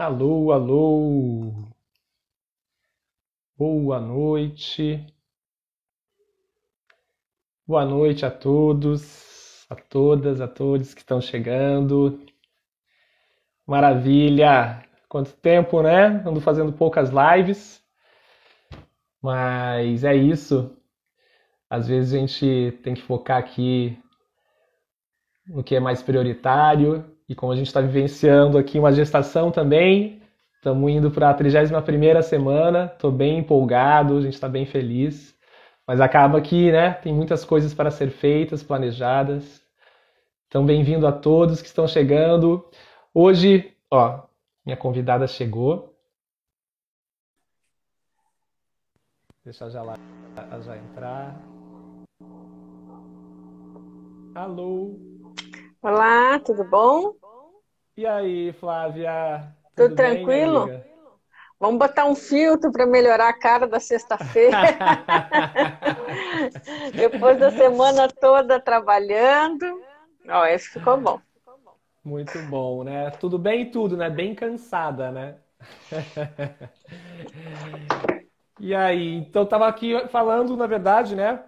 Alô, alô. Boa noite. Boa noite a todos, a todas, a todos que estão chegando. Maravilha! Quanto tempo, né? Ando fazendo poucas lives, mas é isso. Às vezes a gente tem que focar aqui no que é mais prioritário e como a gente está vivenciando aqui uma gestação também, estamos indo para a 31ª semana, estou bem empolgado, a gente está bem feliz, mas acaba que né, tem muitas coisas para ser feitas, planejadas. Então, bem-vindo a todos que estão chegando. Hoje, ó, minha convidada chegou. Deixa já lá já entrar. Alô. Olá, tudo bom? E aí, Flávia? Tudo, tudo tranquilo? Bem, Vamos botar um filtro para melhorar a cara da sexta-feira. Depois da semana toda trabalhando. Ó, esse ficou bom. Muito bom, né? Tudo bem e tudo, né? Bem cansada, né? e aí, então tava aqui falando, na verdade, né,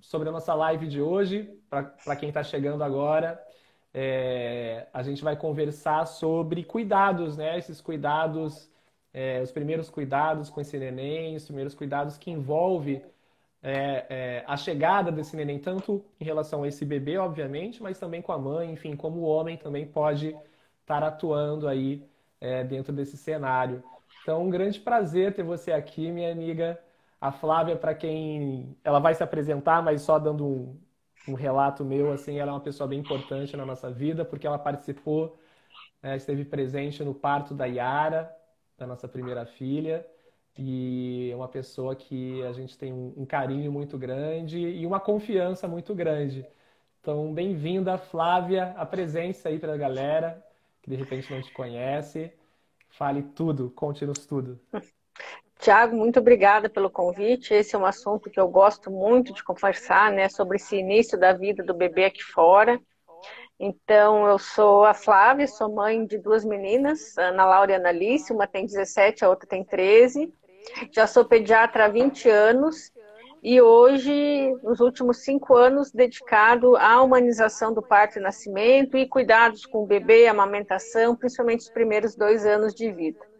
sobre a nossa live de hoje, para quem está chegando agora é, a gente vai conversar sobre cuidados, né? Esses cuidados, é, os primeiros cuidados com esse neném, os primeiros cuidados que envolve é, é, a chegada desse neném, tanto em relação a esse bebê, obviamente, mas também com a mãe, enfim, como o homem também pode estar atuando aí é, dentro desse cenário. Então, um grande prazer ter você aqui, minha amiga. A Flávia, para quem ela vai se apresentar, mas só dando um, um relato meu, assim, ela é uma pessoa bem importante na nossa vida, porque ela participou, né, esteve presente no parto da Yara, da nossa primeira filha, e é uma pessoa que a gente tem um carinho muito grande e uma confiança muito grande. Então, bem-vinda, Flávia, a presença aí para a galera que de repente não te conhece. Fale tudo, conte-nos tudo. Tiago, muito obrigada pelo convite. Esse é um assunto que eu gosto muito de conversar, né, sobre esse início da vida do bebê aqui fora. Então, eu sou a Flávia, sou mãe de duas meninas, Ana Laura e Analice, uma tem 17, a outra tem 13. Já sou pediatra há 20 anos e hoje, nos últimos cinco anos, dedicado à humanização do parto e nascimento e cuidados com o bebê, amamentação, principalmente os primeiros dois anos de vida.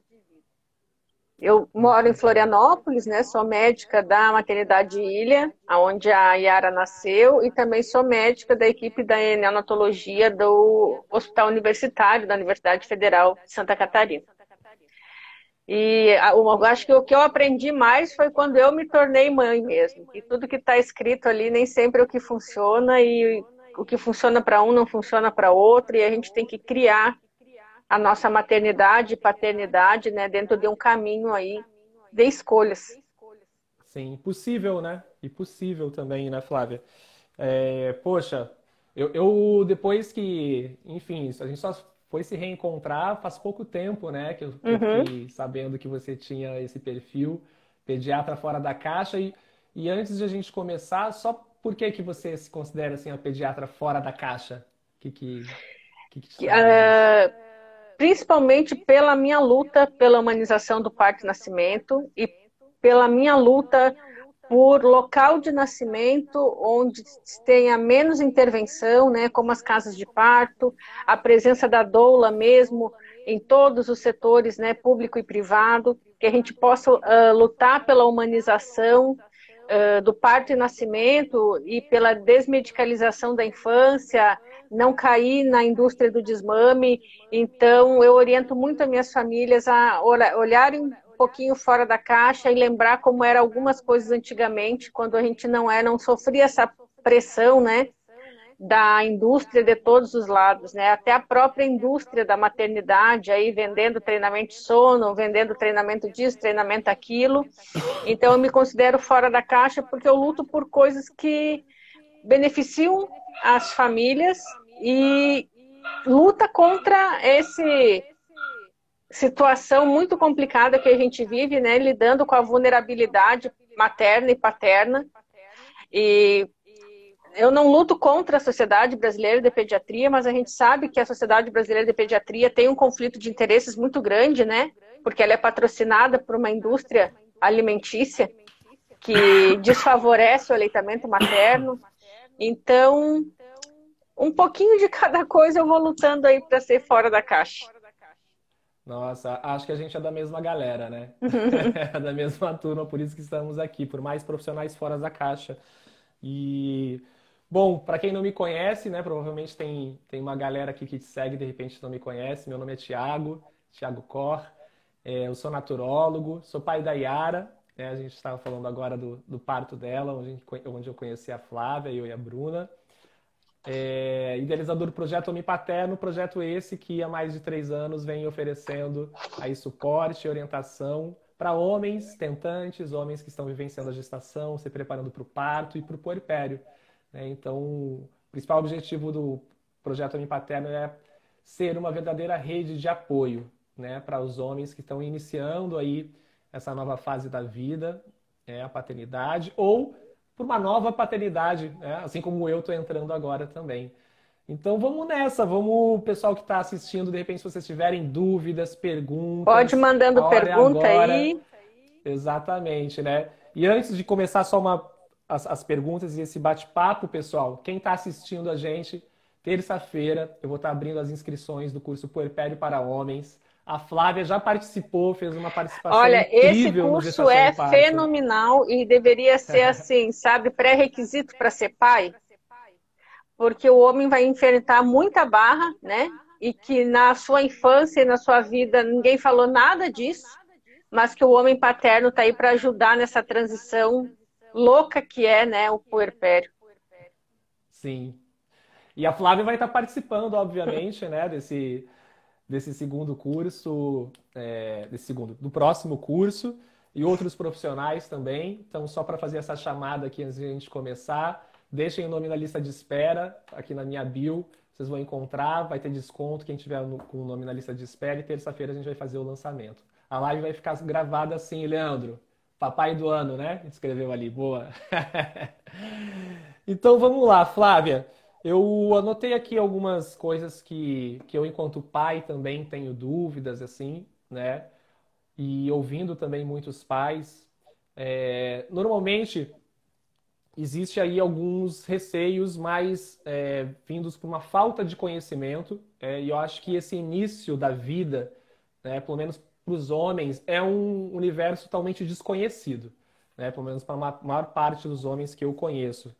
Eu moro em Florianópolis, né? Sou médica da maternidade Ilha, onde a Yara nasceu, e também sou médica da equipe da neonatologia do Hospital Universitário da Universidade Federal de Santa Catarina. E eu acho que o que eu aprendi mais foi quando eu me tornei mãe mesmo. E tudo que está escrito ali nem sempre é o que funciona e o que funciona para um não funciona para outro e a gente tem que criar a nossa maternidade e paternidade, né, dentro de um caminho aí de escolhas. Sim, possível, né? E possível também, né, Flávia? É, poxa, eu, eu, depois que, enfim, a gente só foi se reencontrar faz pouco tempo, né? Que eu, uhum. fiquei sabendo que você tinha esse perfil pediatra fora da caixa e, e antes de a gente começar, só por que que você se considera assim a pediatra fora da caixa? Que que, que, que uh, principalmente pela minha luta pela humanização do parto e nascimento e pela minha luta por local de nascimento onde tenha menos intervenção, né, como as casas de parto, a presença da doula mesmo em todos os setores, né, público e privado, que a gente possa uh, lutar pela humanização uh, do parto e nascimento e pela desmedicalização da infância, não cair na indústria do desmame. Então, eu oriento muito as minhas famílias a olharem um pouquinho fora da caixa e lembrar como eram algumas coisas antigamente, quando a gente não era, não sofria essa pressão, né? da indústria de todos os lados, né? Até a própria indústria da maternidade aí vendendo treinamento de sono, vendendo treinamento disso, treinamento aquilo. Então eu me considero fora da caixa porque eu luto por coisas que beneficiam as famílias e luta contra esse situação muito complicada que a gente vive, né, lidando com a vulnerabilidade materna e paterna. E eu não luto contra a Sociedade Brasileira de Pediatria, mas a gente sabe que a Sociedade Brasileira de Pediatria tem um conflito de interesses muito grande, né? Porque ela é patrocinada por uma indústria alimentícia que desfavorece o aleitamento materno. Então, um pouquinho de cada coisa eu vou lutando aí para ser fora da caixa. Nossa, acho que a gente é da mesma galera, né? é da mesma turma, por isso que estamos aqui, por mais profissionais fora da caixa. E, bom, para quem não me conhece, né, provavelmente tem, tem uma galera aqui que te segue, de repente não me conhece. Meu nome é Tiago, Tiago Cor. É, eu sou naturólogo, sou pai da Yara. Né, a gente estava falando agora do, do parto dela, onde, onde eu conheci a Flávia, eu e a Bruna é, idealizador do projeto Homem Paterno, projeto esse que há mais de três anos vem oferecendo aí suporte e orientação para homens tentantes, homens que estão vivenciando a gestação, se preparando para o parto e para o puerpério. Né? Então, o principal objetivo do projeto Homem Paterno é ser uma verdadeira rede de apoio né, para os homens que estão iniciando aí essa nova fase da vida, é, a paternidade, ou por uma nova paternidade, né? assim como eu estou entrando agora também. Então vamos nessa, vamos, pessoal que está assistindo, de repente, se vocês tiverem dúvidas, perguntas. Pode mandando pergunta aí. Exatamente, né? E antes de começar só uma, as, as perguntas e esse bate-papo, pessoal, quem está assistindo a gente, terça-feira eu vou estar tá abrindo as inscrições do curso Puerpério para Homens. A Flávia já participou, fez uma participação Olha, esse curso é fenomenal e deveria ser assim, sabe, pré-requisito para ser pai, porque o homem vai enfrentar muita barra, né? E que na sua infância e na sua vida ninguém falou nada disso, mas que o homem paterno está aí para ajudar nessa transição louca que é, né, o puerpério. Sim. E a Flávia vai estar participando, obviamente, né, desse desse segundo curso, é, desse segundo, do próximo curso e outros profissionais também. Então, só para fazer essa chamada aqui antes de a gente começar, deixem o nome na lista de espera aqui na minha bio. Vocês vão encontrar, vai ter desconto quem tiver no, com o nome na lista de espera e terça-feira a gente vai fazer o lançamento. A live vai ficar gravada assim, Leandro. Papai do ano, né? Escreveu ali, boa. então vamos lá, Flávia. Eu anotei aqui algumas coisas que, que eu, enquanto pai, também tenho dúvidas, assim, né? E ouvindo também muitos pais. É, normalmente, existe aí alguns receios mais é, vindos por uma falta de conhecimento. É, e eu acho que esse início da vida, né, pelo menos para os homens, é um universo totalmente desconhecido. Né, pelo menos para a maior parte dos homens que eu conheço.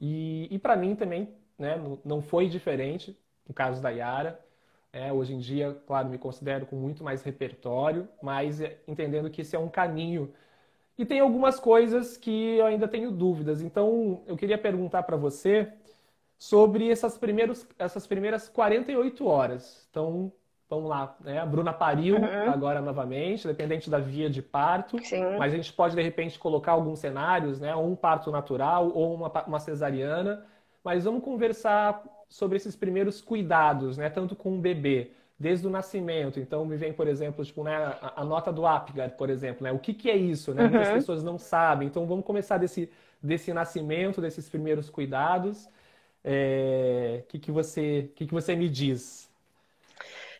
E, e para mim também né? Não foi diferente no caso da Yara. É, hoje em dia, claro, me considero com muito mais repertório, mas é, entendendo que esse é um caminho. E tem algumas coisas que eu ainda tenho dúvidas. Então, eu queria perguntar para você sobre essas, primeiros, essas primeiras 48 horas. Então, vamos lá, né? A Bruna pariu uhum. agora novamente, dependente da via de parto, Sim. mas a gente pode, de repente, colocar alguns cenários, né? Ou um parto natural ou uma, uma cesariana mas vamos conversar sobre esses primeiros cuidados, né? Tanto com o bebê, desde o nascimento. Então, me vem, por exemplo, tipo, né, a, a nota do Apgar, por exemplo, né? O que, que é isso, né? Uhum. Muitas pessoas não sabem. Então, vamos começar desse, desse nascimento, desses primeiros cuidados. O é, que, que, você, que, que você me diz?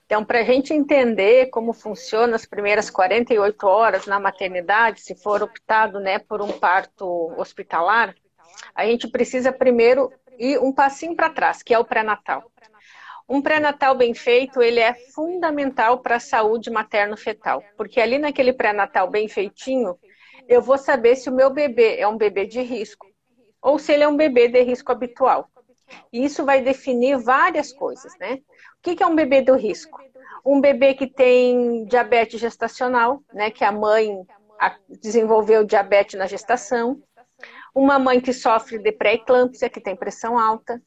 Então, para a gente entender como funciona as primeiras 48 horas na maternidade, se for optado né, por um parto hospitalar, a gente precisa primeiro e um passinho para trás, que é o pré-natal. Um pré-natal bem feito, ele é fundamental para a saúde materno-fetal, porque ali naquele pré-natal bem feitinho, eu vou saber se o meu bebê é um bebê de risco ou se ele é um bebê de risco habitual. E isso vai definir várias coisas, né? O que é um bebê do risco? Um bebê que tem diabetes gestacional, né? Que a mãe desenvolveu diabetes na gestação uma mãe que sofre de pré-eclâmpsia, que tem pressão alta,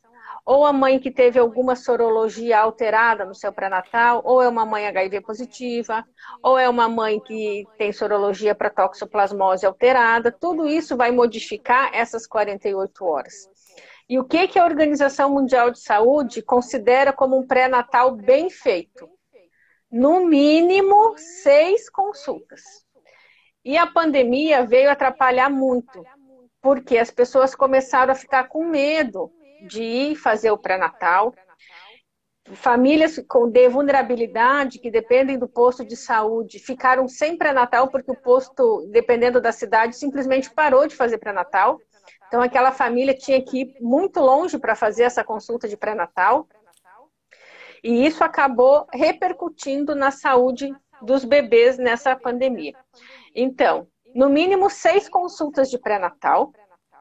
ou a mãe que teve alguma sorologia alterada no seu pré-natal, ou é uma mãe HIV positiva, ou é uma mãe que tem sorologia para toxoplasmose alterada, tudo isso vai modificar essas 48 horas. E o que, que a Organização Mundial de Saúde considera como um pré-natal bem feito? No mínimo, seis consultas. E a pandemia veio atrapalhar muito, porque as pessoas começaram a ficar com medo de ir fazer o pré-natal. Famílias com de vulnerabilidade, que dependem do posto de saúde, ficaram sem pré-natal porque o posto, dependendo da cidade, simplesmente parou de fazer pré-natal. Então, aquela família tinha que ir muito longe para fazer essa consulta de pré-natal. E isso acabou repercutindo na saúde dos bebês nessa pandemia. Então, no mínimo seis consultas de pré-natal.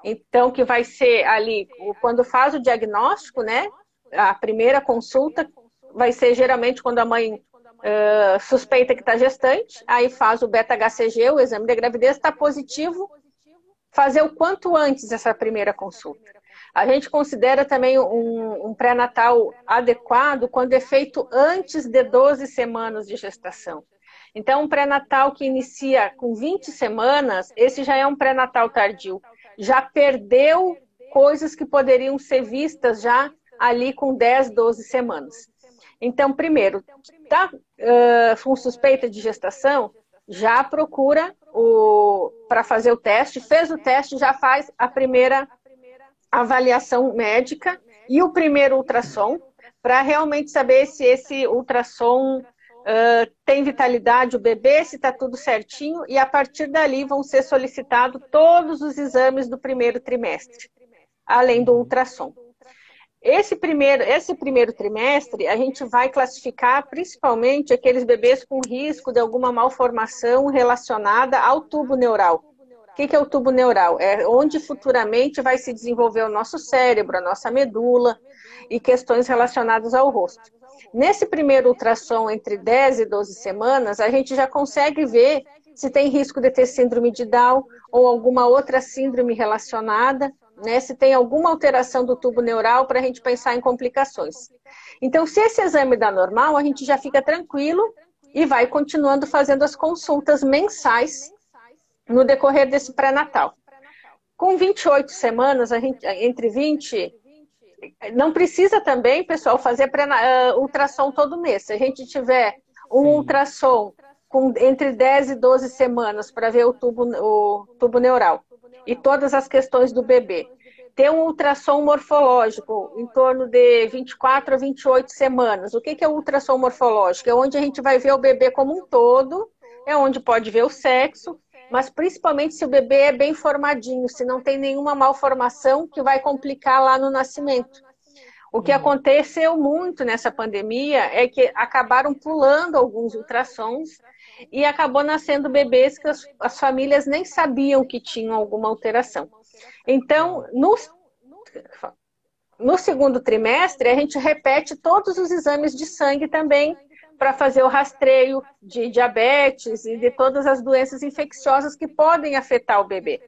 Então, que vai ser ali, quando faz o diagnóstico, né? A primeira consulta vai ser geralmente quando a mãe uh, suspeita que está gestante, aí faz o beta-HCG, o exame de gravidez, está positivo, fazer o quanto antes essa primeira consulta. A gente considera também um, um pré-natal adequado quando é feito antes de 12 semanas de gestação. Então, um pré-natal que inicia com 20 semanas, esse já é um pré-natal tardio. Já perdeu coisas que poderiam ser vistas já ali com 10, 12 semanas. Então, primeiro, tá uh, com suspeita de gestação, já procura para fazer o teste, fez o teste, já faz a primeira avaliação médica e o primeiro ultrassom, para realmente saber se esse ultrassom uh, tem vitalidade o bebê, se está tudo certinho, e a partir dali vão ser solicitados todos os exames do primeiro trimestre, além do ultrassom. Esse primeiro, esse primeiro trimestre, a gente vai classificar principalmente aqueles bebês com risco de alguma malformação relacionada ao tubo neural. O que é o tubo neural? É onde futuramente vai se desenvolver o nosso cérebro, a nossa medula e questões relacionadas ao rosto. Nesse primeiro ultrassom, entre 10 e 12 semanas, a gente já consegue ver se tem risco de ter síndrome de Down ou alguma outra síndrome relacionada, né? se tem alguma alteração do tubo neural para a gente pensar em complicações. Então, se esse exame dá normal, a gente já fica tranquilo e vai continuando fazendo as consultas mensais no decorrer desse pré-natal. Com 28 semanas, gente, entre 20 não precisa também, pessoal, fazer uh, ultrassom todo mês. Se a gente tiver um Sim. ultrassom com entre 10 e 12 semanas para ver o tubo, o tubo neural e todas as questões do bebê. Ter um ultrassom morfológico em torno de 24 a 28 semanas. O que é o ultrassom morfológico? É onde a gente vai ver o bebê como um todo, é onde pode ver o sexo, mas principalmente se o bebê é bem formadinho, se não tem nenhuma malformação que vai complicar lá no nascimento. O que uhum. aconteceu muito nessa pandemia é que acabaram pulando alguns ultrassons e acabou nascendo bebês que as, as famílias nem sabiam que tinham alguma alteração. Então, no, no segundo trimestre, a gente repete todos os exames de sangue também para fazer o rastreio de diabetes e de todas as doenças infecciosas que podem afetar o bebê.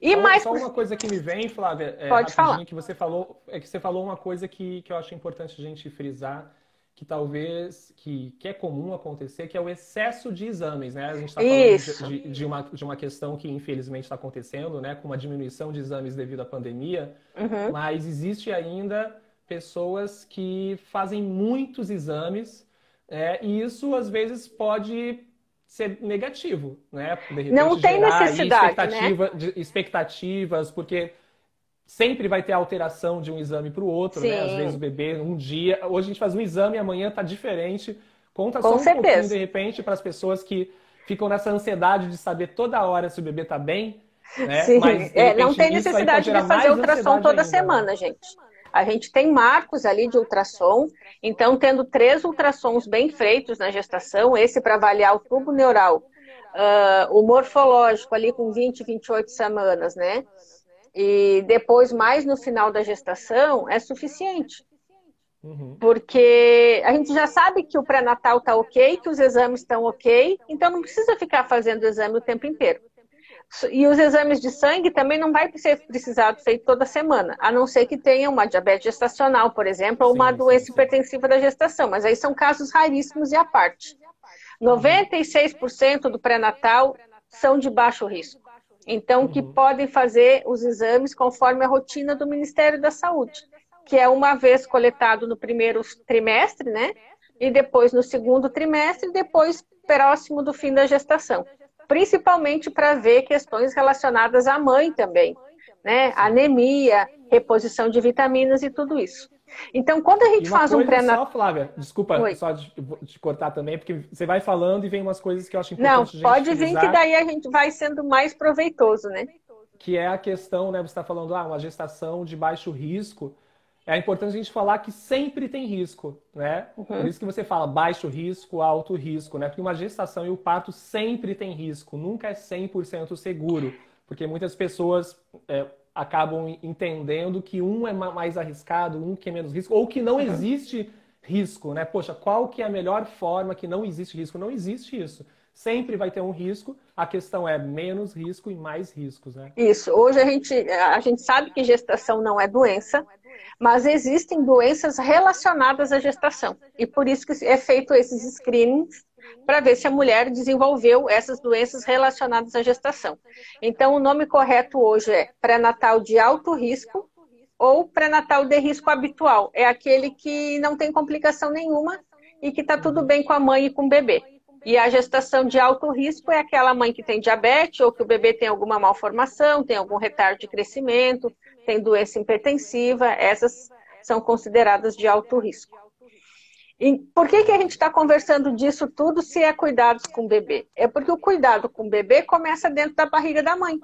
E só, mais só uma coisa que me vem, Flávia, é, Pode falar. que você falou, é que você falou uma coisa que, que eu acho importante a gente frisar, que talvez que, que é comum acontecer, que é o excesso de exames, né? A gente está falando de, de, de, uma, de uma questão que infelizmente está acontecendo, né? Com uma diminuição de exames devido à pandemia, uhum. mas existe ainda pessoas que fazem muitos exames é, e isso, às vezes, pode ser negativo, né? Repente, não tem necessidade, expectativa, né? expectativas, porque sempre vai ter alteração de um exame para o outro, Sim. né? Às vezes o bebê, um dia... Hoje a gente faz um exame e amanhã está diferente. Conta Com só um certeza. pouquinho, de repente, para as pessoas que ficam nessa ansiedade de saber toda hora se o bebê está bem, né? Sim. Mas, é, não tem necessidade de fazer ultrassom toda ainda, semana, né? gente. A gente tem marcos ali de ultrassom, então tendo três ultrassons bem feitos na gestação, esse para avaliar o tubo neural, uh, o morfológico ali com 20, 28 semanas, né? E depois, mais no final da gestação, é suficiente. Uhum. Porque a gente já sabe que o pré-natal está ok, que os exames estão ok, então não precisa ficar fazendo o exame o tempo inteiro. E os exames de sangue também não vai ser precisado feito toda semana, a não ser que tenha uma diabetes gestacional, por exemplo, ou uma sim, doença sim, hipertensiva da gestação, mas aí são casos raríssimos e à parte. 96% do pré-natal são de baixo risco. Então, que uhum. podem fazer os exames conforme a rotina do Ministério da Saúde, que é uma vez coletado no primeiro trimestre, né? E depois no segundo trimestre, e depois próximo do fim da gestação. Principalmente para ver questões relacionadas à mãe também, né? Anemia, reposição de vitaminas e tudo isso. Então, quando a gente faz um pré-natal. Só, Flávia, desculpa Oi. só de, de, cortar também, porque você vai falando e vem umas coisas que eu acho importante. Não, pode vir que daí a gente vai sendo mais proveitoso, né? Que é a questão, né? Você está falando, ah, uma gestação de baixo risco. É importante a gente falar que sempre tem risco, né? Uhum. Por isso que você fala baixo risco, alto risco, né? Porque uma gestação e o parto sempre tem risco, nunca é 100% seguro. Porque muitas pessoas é, acabam entendendo que um é mais arriscado, um que é menos risco, ou que não existe risco, né? Poxa, qual que é a melhor forma que não existe risco? Não existe isso. Sempre vai ter um risco, a questão é menos risco e mais riscos, né? Isso. Hoje a gente, a gente sabe que gestação não é doença, mas existem doenças relacionadas à gestação. E por isso que é feito esses screenings para ver se a mulher desenvolveu essas doenças relacionadas à gestação. Então, o nome correto hoje é pré-natal de alto risco ou pré-natal de risco habitual. É aquele que não tem complicação nenhuma e que está tudo bem com a mãe e com o bebê. E a gestação de alto risco é aquela mãe que tem diabetes ou que o bebê tem alguma malformação, tem algum retardo de crescimento, tem doença hipertensiva, essas são consideradas de alto risco. E por que, que a gente está conversando disso tudo se é cuidados com o bebê? É porque o cuidado com o bebê começa dentro da barriga da mãe.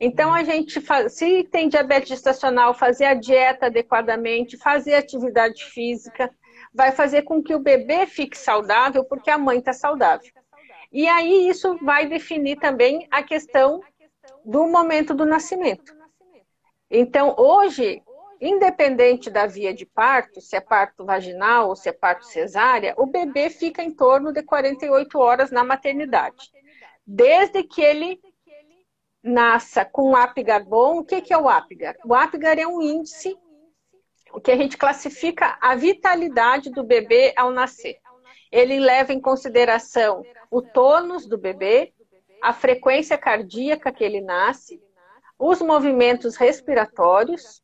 Então, a gente, se tem diabetes gestacional, fazer a dieta adequadamente, fazer atividade física, vai fazer com que o bebê fique saudável, porque a mãe está saudável. E aí, isso vai definir também a questão do momento do nascimento. Então, hoje, independente da via de parto, se é parto vaginal ou se é parto cesárea, o bebê fica em torno de 48 horas na maternidade. Desde que ele nasça com o Apgar bom, o que é o Apgar? O Apgar é um índice que a gente classifica a vitalidade do bebê ao nascer. Ele leva em consideração o tônus do bebê, a frequência cardíaca que ele nasce, os movimentos respiratórios,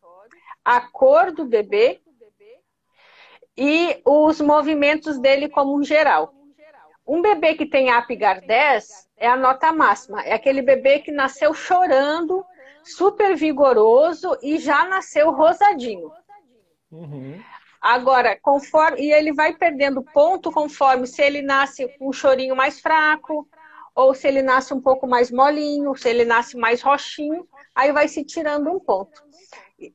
a cor do bebê e os movimentos dele como um geral. Um bebê que tem Apgar 10 é a nota máxima. É aquele bebê que nasceu chorando, super vigoroso e já nasceu rosadinho. Uhum. Agora, conforme. E ele vai perdendo ponto conforme se ele nasce com um chorinho mais fraco, ou se ele nasce um pouco mais molinho, se ele nasce mais roxinho, aí vai se tirando um ponto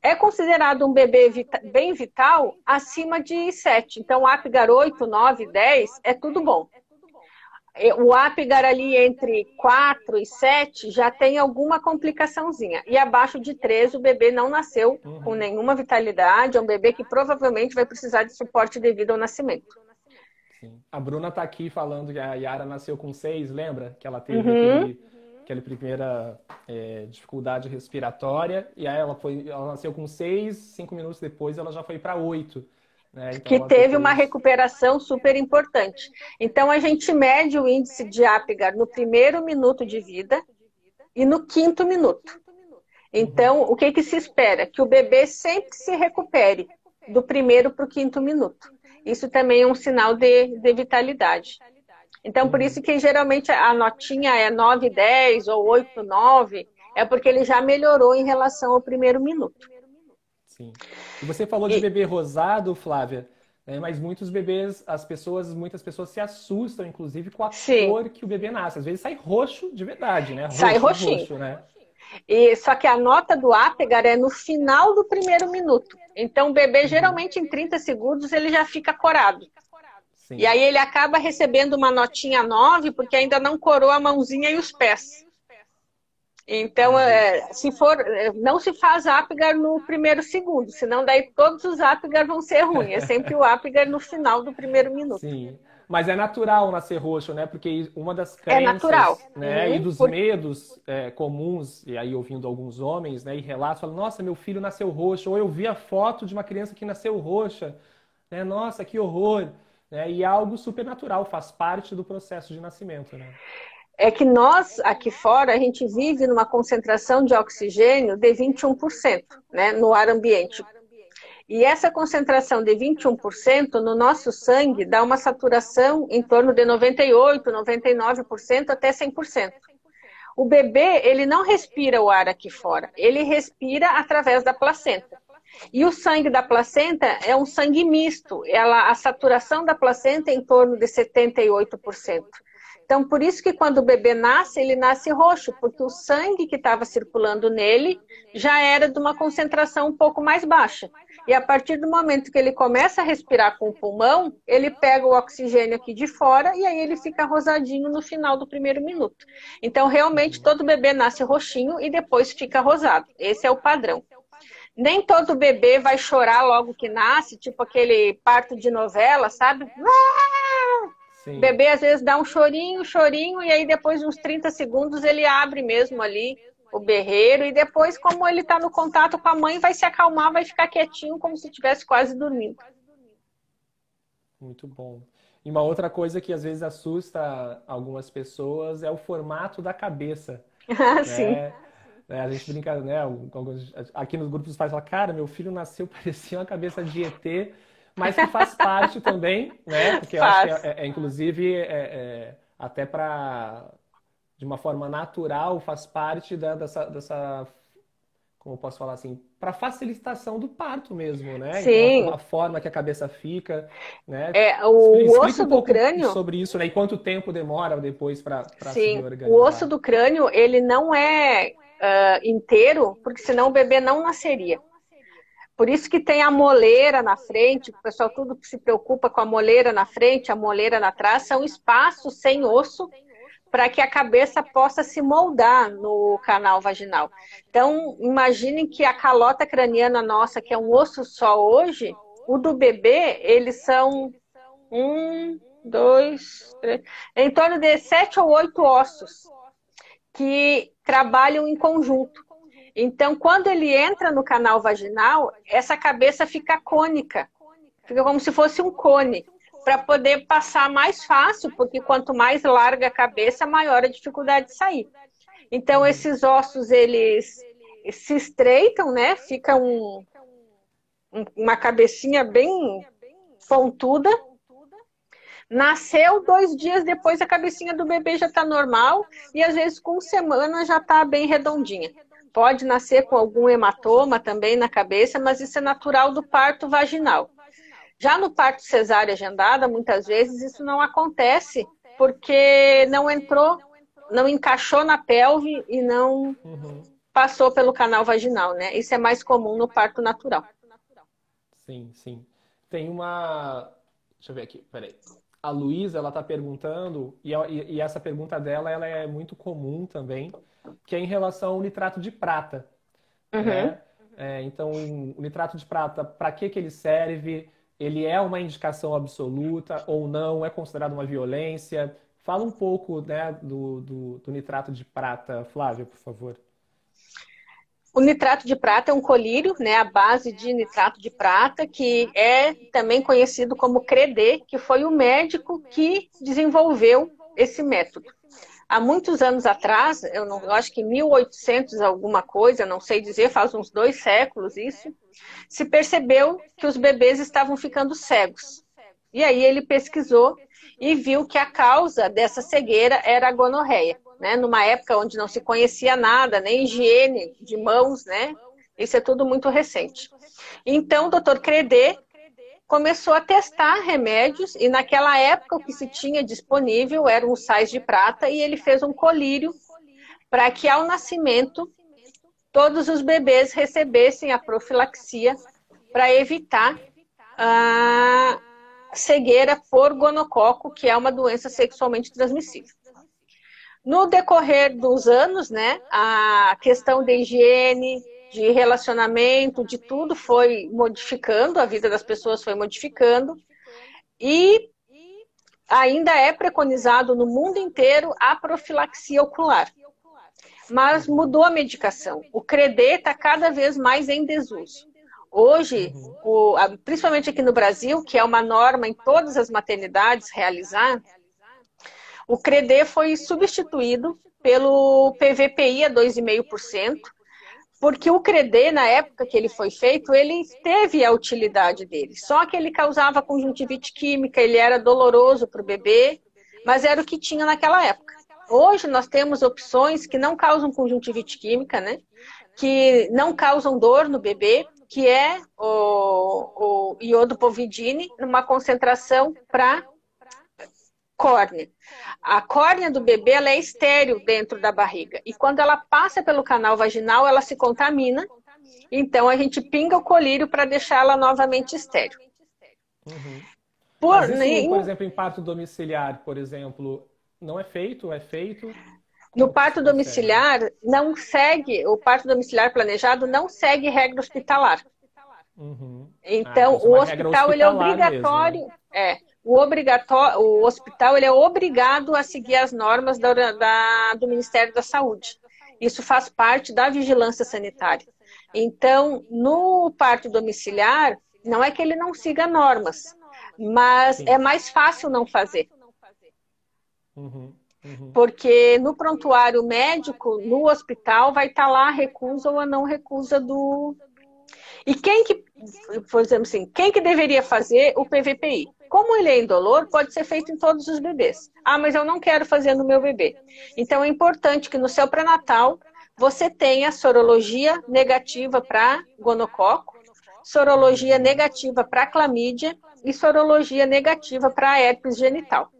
é considerado um bebê vita, bem vital acima de 7. Então, Apgar 8, 9, 10 é tudo bom o Apgar ali entre 4 e 7 já tem alguma complicaçãozinha. E abaixo de 3, o bebê não nasceu uhum. com nenhuma vitalidade, é um bebê que provavelmente vai precisar de suporte devido ao nascimento. Sim. A Bruna está aqui falando que a Yara nasceu com 6, lembra? Que ela teve uhum. aquele, aquela primeira é, dificuldade respiratória, e aí ela, foi, ela nasceu com 6, 5 minutos depois ela já foi para 8. Então, que teve uma recuperação super importante. Então, a gente mede o índice de Apgar no primeiro minuto de vida e no quinto minuto. Então, uhum. o que, que se espera? Que o bebê sempre se recupere do primeiro para o quinto minuto. Isso também é um sinal de, de vitalidade. Então, por isso que geralmente a notinha é 9, 10 ou 8, 9, é porque ele já melhorou em relação ao primeiro minuto. Sim. E você falou de bebê rosado, Flávia, né? mas muitos bebês, as pessoas, muitas pessoas se assustam, inclusive, com a Sim. cor que o bebê nasce. Às vezes sai roxo de verdade, né? Roxo, sai roxinho. Roxo, né? E, só que a nota do Apgar é no final do primeiro minuto. Então, o bebê, uhum. geralmente, em 30 segundos, ele já fica corado. Sim. E aí ele acaba recebendo uma notinha 9 porque ainda não corou a mãozinha e os pés. Então, é, se for, é, não se faz Apgar no primeiro segundo, senão daí todos os Apgar vão ser ruins. É sempre o Apgar no final do primeiro minuto. Sim. Mas é natural nascer roxo, né? Porque uma das é crenças é natural. Né, uhum. e dos Por... medos é, comuns, e aí ouvindo alguns homens, né, e relatos, falam, nossa, meu filho nasceu roxo, ou eu vi a foto de uma criança que nasceu roxa, né? Nossa, que horror. Né? E é algo supernatural, faz parte do processo de nascimento. Né? É que nós, aqui fora, a gente vive numa concentração de oxigênio de 21% né, no ar ambiente. E essa concentração de 21% no nosso sangue dá uma saturação em torno de 98%, 99% até 100%. O bebê, ele não respira o ar aqui fora, ele respira através da placenta. E o sangue da placenta é um sangue misto, ela, a saturação da placenta é em torno de 78%. Então, por isso que quando o bebê nasce, ele nasce roxo, porque o sangue que estava circulando nele já era de uma concentração um pouco mais baixa. E a partir do momento que ele começa a respirar com o pulmão, ele pega o oxigênio aqui de fora e aí ele fica rosadinho no final do primeiro minuto. Então, realmente, todo bebê nasce roxinho e depois fica rosado. Esse é o padrão. Nem todo bebê vai chorar logo que nasce, tipo aquele parto de novela, sabe? Sim. Bebê às vezes dá um chorinho, chorinho, e aí depois de uns 30 segundos ele abre mesmo ali o berreiro, e depois, como ele está no contato com a mãe, vai se acalmar, vai ficar quietinho, como se estivesse quase dormindo. Muito bom. E uma outra coisa que às vezes assusta algumas pessoas é o formato da cabeça. Ah, né? sim. É, a gente brinca, né? Aqui nos grupos dos pais fala, cara, meu filho nasceu parecia uma cabeça de ET mas que faz parte também, né? Porque eu acho que é, é, inclusive, é, é até para, de uma forma natural, faz parte da, dessa, dessa, como eu posso falar assim, para facilitação do parto mesmo, né? Sim. Então, a forma que a cabeça fica, né? É, o Explica osso um do crânio... sobre isso, né? E quanto tempo demora depois para se organizar. o osso do crânio, ele não é uh, inteiro, porque senão o bebê não nasceria. Por isso que tem a moleira na frente, o pessoal tudo se preocupa com a moleira na frente, a moleira na trás, são espaços sem osso para que a cabeça possa se moldar no canal vaginal. Então, imaginem que a calota craniana nossa, que é um osso só hoje, o do bebê, eles são um, dois, três, em torno de sete ou oito ossos que trabalham em conjunto. Então, quando ele entra no canal vaginal, essa cabeça fica cônica, fica como se fosse um cone, para poder passar mais fácil, porque quanto mais larga a cabeça, maior a dificuldade de sair. Então, esses ossos, eles se estreitam, né? Fica um, uma cabecinha bem pontuda. Nasceu dois dias depois, a cabecinha do bebê já está normal e às vezes com semana já está bem redondinha. Pode nascer com algum hematoma também na cabeça, mas isso é natural do parto vaginal. Já no parto cesárea agendada, muitas vezes isso não acontece porque não entrou, não encaixou na pelve e não uhum. passou pelo canal vaginal, né? Isso é mais comum no parto natural. Sim, sim. Tem uma. Deixa eu ver aqui, peraí. A Luísa, ela está perguntando, e, e, essa pergunta dela ela é muito comum também que é em relação ao nitrato de prata. Uhum. Né? É, então, o nitrato de prata, para que, que ele serve? Ele é uma indicação absoluta ou não? É considerado uma violência? Fala um pouco né, do, do, do nitrato de prata, Flávia, por favor. O nitrato de prata é um colírio, né, a base de nitrato de prata, que é também conhecido como CREDE, que foi o médico que desenvolveu esse método há muitos anos atrás, eu, não, eu acho que 1800 alguma coisa, não sei dizer, faz uns dois séculos isso, se percebeu que os bebês estavam ficando cegos. E aí ele pesquisou e viu que a causa dessa cegueira era a gonorreia, né? Numa época onde não se conhecia nada, nem higiene de mãos, né? Isso é tudo muito recente. Então, o doutor Credê começou a testar remédios e naquela época o que se tinha disponível eram os sais de prata e ele fez um colírio para que ao nascimento todos os bebês recebessem a profilaxia para evitar a cegueira por gonococo, que é uma doença sexualmente transmissível. No decorrer dos anos, né, a questão da higiene, de relacionamento, de tudo foi modificando, a vida das pessoas foi modificando. E ainda é preconizado no mundo inteiro a profilaxia ocular. Mas mudou a medicação. O CREDE está cada vez mais em desuso. Hoje, o, principalmente aqui no Brasil, que é uma norma em todas as maternidades realizar, o CREDE foi substituído pelo PVPI a 2,5%, porque o CREDE, na época que ele foi feito, ele teve a utilidade dele. Só que ele causava conjuntivite química, ele era doloroso para o bebê, mas era o que tinha naquela época. Hoje nós temos opções que não causam conjuntivite química, né? Que não causam dor no bebê, que é o, o iodopovidine numa concentração para córnea. A córnea do bebê ela é estéreo dentro da barriga. E quando ela passa pelo canal vaginal, ela se contamina. Então a gente pinga o colírio para deixá-la novamente estéreo. Uhum. Por, isso, por exemplo, em parto domiciliar, por exemplo, não é feito? É feito? No parto domiciliar, não segue, o parto domiciliar planejado não segue regra hospitalar. Uhum. Então, ah, o hospital ele é obrigatório. Mesmo, né? É, o, obrigatório, o hospital ele é obrigado a seguir as normas da, da, do Ministério da Saúde. Isso faz parte da vigilância sanitária. Então, no parto domiciliar, não é que ele não siga normas, mas Sim. é mais fácil não fazer. Uhum. Uhum. Porque no prontuário médico, no hospital, vai estar lá a recusa ou a não recusa do. E quem que, por exemplo assim, quem que deveria fazer o PVPI? Como ele é indolor, pode ser feito em todos os bebês. Ah, mas eu não quero fazer no meu bebê. Então é importante que no seu pré-natal você tenha sorologia negativa para gonococo, sorologia negativa para clamídia e sorologia negativa para herpes genital.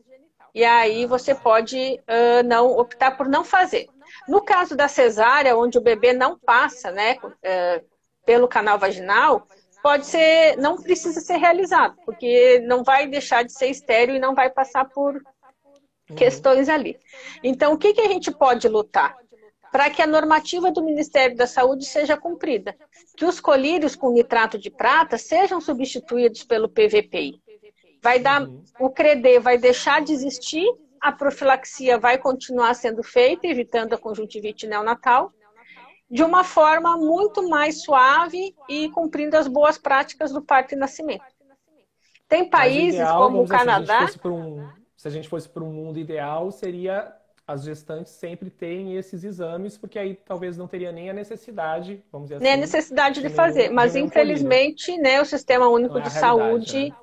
E aí você pode uh, não optar por não fazer. No caso da cesárea, onde o bebê não passa né, uh, pelo canal vaginal, pode ser, não precisa ser realizado, porque não vai deixar de ser estéreo e não vai passar por uhum. questões ali. Então, o que, que a gente pode lutar? Para que a normativa do Ministério da Saúde seja cumprida. Que os colírios com nitrato de prata sejam substituídos pelo PVPI. Vai dar, uhum. o CREDE vai deixar de existir, a profilaxia vai continuar sendo feita, evitando a conjuntivite neonatal, de uma forma muito mais suave e cumprindo as boas práticas do parto e nascimento. Tem países ideal, como o Canadá. Se a, um, se a gente fosse para um mundo ideal, seria as gestantes sempre terem esses exames, porque aí talvez não teria nem a necessidade, vamos dizer assim. Nem a assim, necessidade de, de fazer, nenhum, mas infelizmente, né, o Sistema Único é de Saúde né?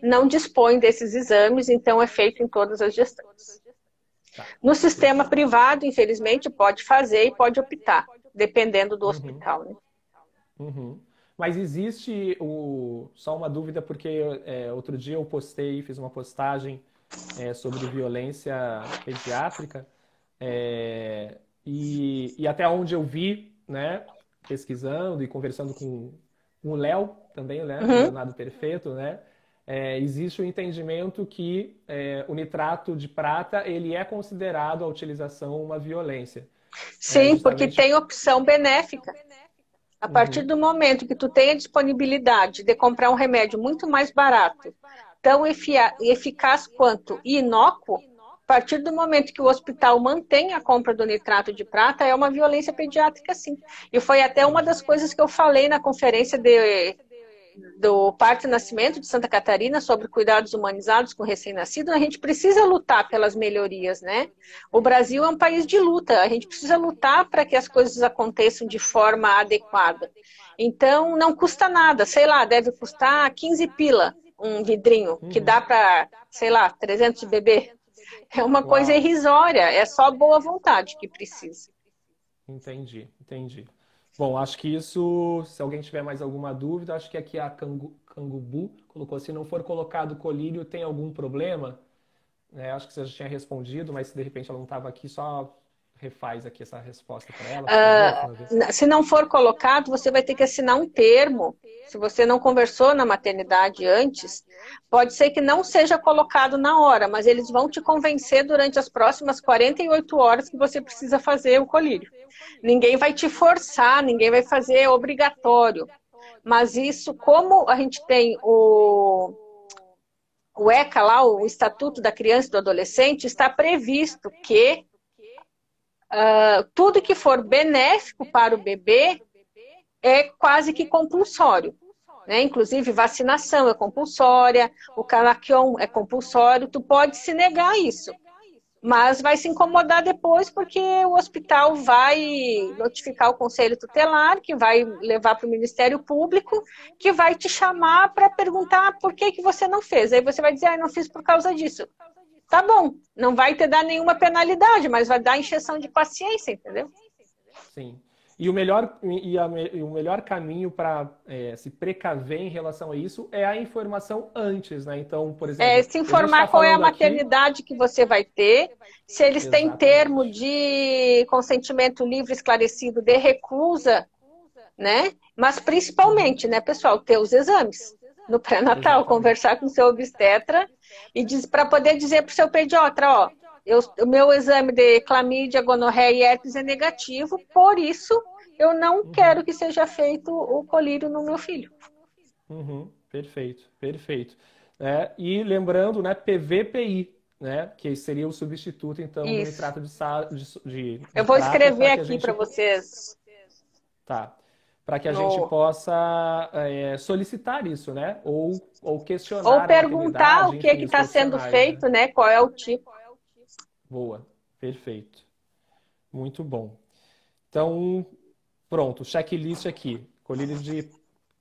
não dispõe desses exames, então é feito em todas as gestantes. Tá. No sistema privado, infelizmente, pode fazer e pode optar, dependendo do uhum. hospital. Né? Uhum. Mas existe o... só uma dúvida, porque é, outro dia eu postei, fiz uma postagem é, sobre violência pediátrica, é, e, e, até onde eu vi, né, pesquisando e conversando com, com o Léo, também, né, uhum. Leonardo Perfeito, né, é, existe o entendimento que é, o nitrato de prata ele é considerado a utilização uma violência. Sim, é, porque tem opção benéfica. A partir uhum. do momento que tu tem a disponibilidade de comprar um remédio muito mais barato, tão eficaz quanto inócuo, a partir do momento que o hospital mantém a compra do nitrato de prata, é uma violência pediátrica, sim. E foi até uma das coisas que eu falei na conferência de do parto e nascimento de Santa Catarina sobre cuidados humanizados com recém-nascido, a gente precisa lutar pelas melhorias, né? O Brasil é um país de luta, a gente precisa lutar para que as coisas aconteçam de forma adequada. Então, não custa nada, sei lá, deve custar 15 pila um vidrinho, que dá para, sei lá, 300 bebê. É uma Uau. coisa irrisória, é só boa vontade que precisa. Entendi, entendi. Bom, acho que isso, se alguém tiver mais alguma dúvida, acho que aqui a Cangu, Cangubu colocou, se não for colocado colírio, tem algum problema? É, acho que você já tinha respondido, mas se de repente ela não estava aqui, só refaz aqui essa resposta para ela. Uh, se não for colocado, você vai ter que assinar um termo. Se você não conversou na maternidade antes, pode ser que não seja colocado na hora, mas eles vão te convencer durante as próximas 48 horas que você precisa fazer o colírio. Ninguém vai te forçar, ninguém vai fazer obrigatório. Mas isso, como a gente tem o, o ECA lá, o Estatuto da Criança e do Adolescente, está previsto que uh, tudo que for benéfico para o bebê é quase que compulsório. Né? Inclusive, vacinação é compulsória, o calaquion é compulsório, tu pode se negar isso mas vai se incomodar depois porque o hospital vai notificar o conselho tutelar, que vai levar para o Ministério Público, que vai te chamar para perguntar por que, que você não fez. Aí você vai dizer, ah, não fiz por causa disso. Tá bom. Não vai te dar nenhuma penalidade, mas vai dar injeção de paciência, entendeu? Sim. E o melhor, e, a, e o melhor caminho para é, se precaver em relação a isso é a informação antes, né? Então, por exemplo. É, se informar tá qual é a maternidade aqui... que você vai ter, se eles Exatamente. têm termo de consentimento livre esclarecido de recusa, né? Mas principalmente, né, pessoal, ter os exames no pré-natal, conversar com o seu obstetra e para poder dizer para o seu pediatra, ó, eu, o meu exame de clamídia, gonorreia e herpes é negativo, por isso eu não uhum. quero que seja feito o colírio no meu filho. Uhum. Perfeito, perfeito. É, e lembrando, né, PVPI, né, que seria o substituto, então, isso. do nitrato de, de, de Eu vou escrever aqui gente... para vocês. Tá. Para que a no... gente possa é, solicitar isso, né? Ou, ou questionar. Ou perguntar o que está sendo né? feito, né? né? Qual é o tipo. Boa, perfeito. Muito bom. Então, pronto, checklist aqui. Colírio de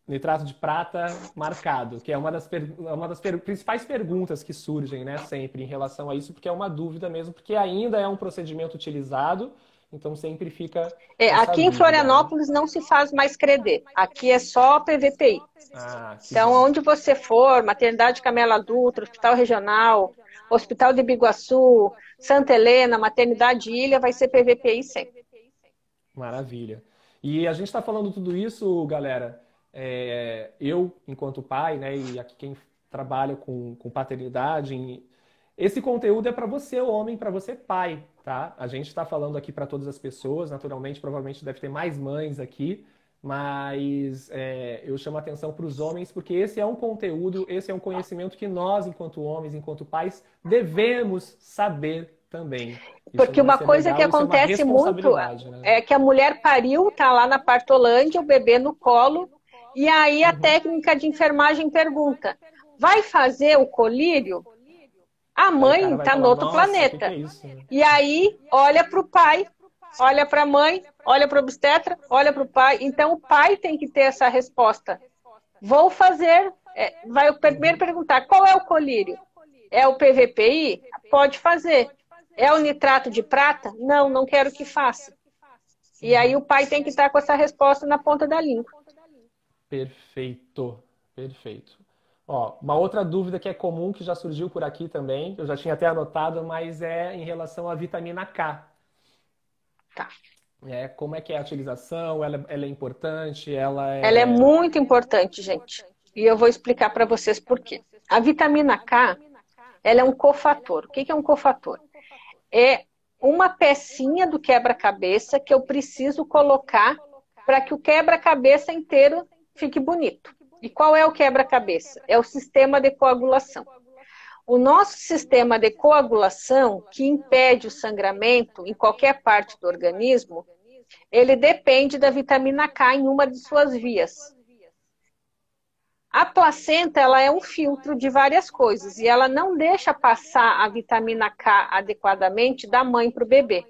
nitrato de prata marcado, que é uma das, per... É uma das per... principais perguntas que surgem, né, sempre em relação a isso, porque é uma dúvida mesmo, porque ainda é um procedimento utilizado, então sempre fica. É, aqui em Florianópolis não se faz mais CREDE, aqui é só PVPI. Ah, então, bom. onde você for, Maternidade Camela Dutra, Hospital Regional, Hospital de Biguaçu, Santa Helena, Maternidade Ilha, vai ser PVPI sempre. Maravilha. E a gente está falando tudo isso, galera. É, eu, enquanto pai, né, e aqui quem trabalha com, com paternidade, esse conteúdo é para você, homem, para você, pai, tá? A gente está falando aqui para todas as pessoas, naturalmente, provavelmente deve ter mais mães aqui, mas é, eu chamo a atenção para os homens porque esse é um conteúdo, esse é um conhecimento que nós, enquanto homens, enquanto pais, devemos saber também. Isso porque uma coisa legal, que é acontece é muito né? é que a mulher pariu, tá lá na partolândia, o bebê no colo, e aí a uhum. técnica de enfermagem pergunta: vai fazer o colírio? A mãe está no outro planeta. Que que é né? E aí olha para o pai olha para a mãe, olha para o obstetra, olha para o pai. Então, o pai tem que ter essa resposta. Vou fazer. É, vai primeiro perguntar: qual é o colírio? É o PVPI? Pode fazer. É o nitrato de prata? Não, não quero que faça. E aí o pai tem que estar com essa resposta na ponta da língua. Perfeito, perfeito. Ó, uma outra dúvida que é comum, que já surgiu por aqui também, eu já tinha até anotado, mas é em relação à vitamina K. Tá. É, como é que é a utilização? Ela, ela é importante? Ela é... ela é muito importante, gente. E eu vou explicar para vocês por quê. A vitamina K, ela é um cofator. O que é um cofator? É uma pecinha do quebra-cabeça que eu preciso colocar para que o quebra-cabeça inteiro fique bonito. E qual é o quebra-cabeça? É o sistema de coagulação. O nosso sistema de coagulação, que impede o sangramento em qualquer parte do organismo, ele depende da vitamina K em uma de suas vias. A placenta ela é um filtro de várias coisas e ela não deixa passar a vitamina K adequadamente da mãe para o bebê.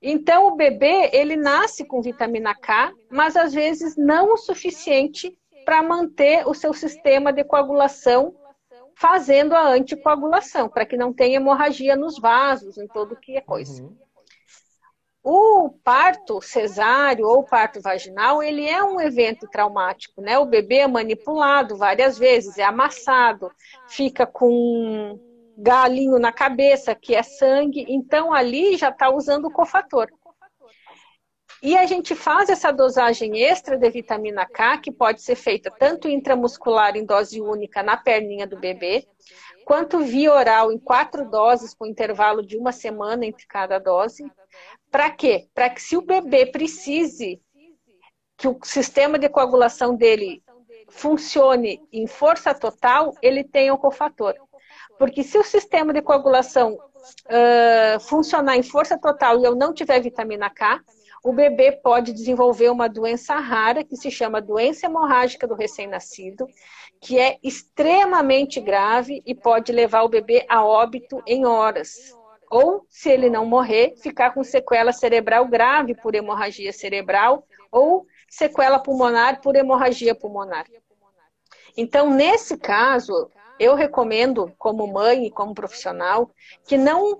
Então o bebê ele nasce com vitamina K, mas às vezes não o suficiente para manter o seu sistema de coagulação fazendo a anticoagulação, para que não tenha hemorragia nos vasos, em todo que é coisa. Uhum. O parto cesáreo ou parto vaginal, ele é um evento traumático, né? O bebê é manipulado várias vezes, é amassado, fica com galinho na cabeça, que é sangue, então ali já está usando o cofator. E a gente faz essa dosagem extra de vitamina K, que pode ser feita tanto intramuscular em dose única na perninha do bebê, quanto via oral em quatro doses, com intervalo de uma semana entre cada dose. Para quê? Para que se o bebê precise que o sistema de coagulação dele funcione em força total, ele tenha o cofator. Porque se o sistema de coagulação uh, funcionar em força total e eu não tiver vitamina K, o bebê pode desenvolver uma doença rara que se chama doença hemorrágica do recém-nascido, que é extremamente grave e pode levar o bebê a óbito em horas. Ou, se ele não morrer, ficar com sequela cerebral grave por hemorragia cerebral ou sequela pulmonar por hemorragia pulmonar. Então, nesse caso, eu recomendo, como mãe e como profissional, que não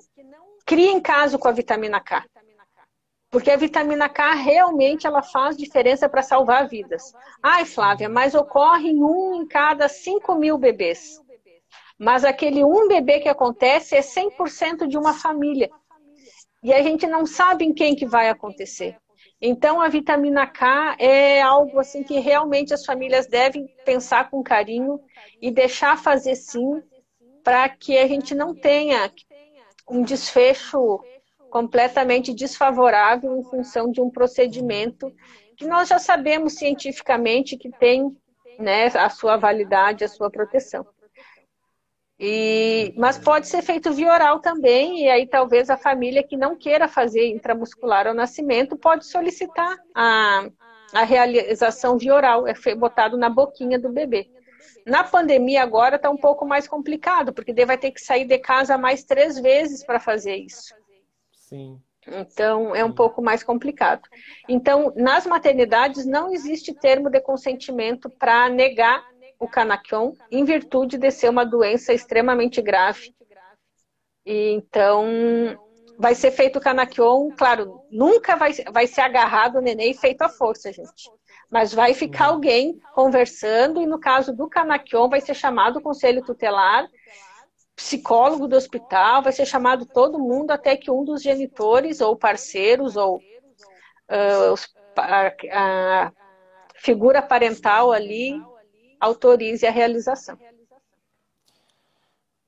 criem caso com a vitamina K. Porque a vitamina K realmente ela faz diferença para salvar vidas. Ai, Flávia, mas ocorre em um em cada 5 mil bebês. Mas aquele um bebê que acontece é 100% de uma família. E a gente não sabe em quem que vai acontecer. Então, a vitamina K é algo assim que realmente as famílias devem pensar com carinho e deixar fazer sim, para que a gente não tenha um desfecho completamente desfavorável em função de um procedimento que nós já sabemos cientificamente que tem né, a sua validade, a sua proteção. E, mas pode ser feito via oral também, e aí talvez a família que não queira fazer intramuscular ao nascimento pode solicitar a, a realização via oral, é botado na boquinha do bebê. Na pandemia agora está um pouco mais complicado, porque ele vai ter que sair de casa mais três vezes para fazer isso. Sim. Então, é um pouco mais complicado. Então, nas maternidades não existe termo de consentimento para negar o canaquion em virtude de ser uma doença extremamente grave. E, então, vai ser feito o canaquion, claro, nunca vai, vai ser agarrado o neném feito à força, gente mas vai ficar uhum. alguém conversando, e no caso do Canaquion, vai ser chamado o conselho tutelar, psicólogo do hospital, vai ser chamado todo mundo até que um dos genitores ou parceiros ou uh, a, a figura parental ali autorize a realização.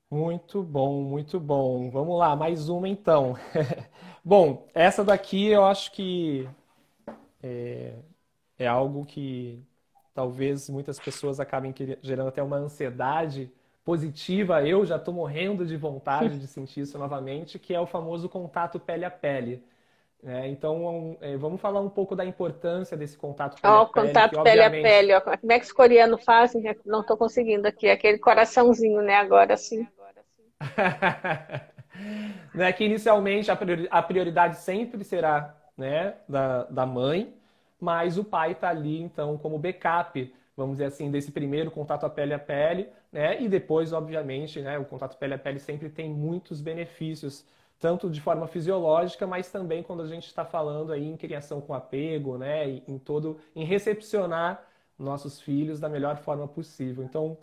Muito bom, muito bom. Vamos lá, mais uma então. bom, essa daqui eu acho que é, é algo que talvez muitas pessoas acabem gerando até uma ansiedade positiva. Eu já estou morrendo de vontade de sentir isso novamente, que é o famoso contato pele a pele. É, então, é, vamos falar um pouco da importância desse contato pele oh, a pele. contato que, pele a pele. Ó. Como é que os coreanos fazem? Não estou conseguindo aqui. Aquele coraçãozinho, né? Agora sim. né, que inicialmente a prioridade sempre será né, da, da mãe, mas o pai está ali, então, como backup, vamos dizer assim, desse primeiro contato a pele a pele, né? E depois, obviamente, né, o contato pele a pele sempre tem muitos benefícios, tanto de forma fisiológica, mas também quando a gente está falando aí em criação com apego, né? Em todo, em recepcionar nossos filhos da melhor forma possível. Então,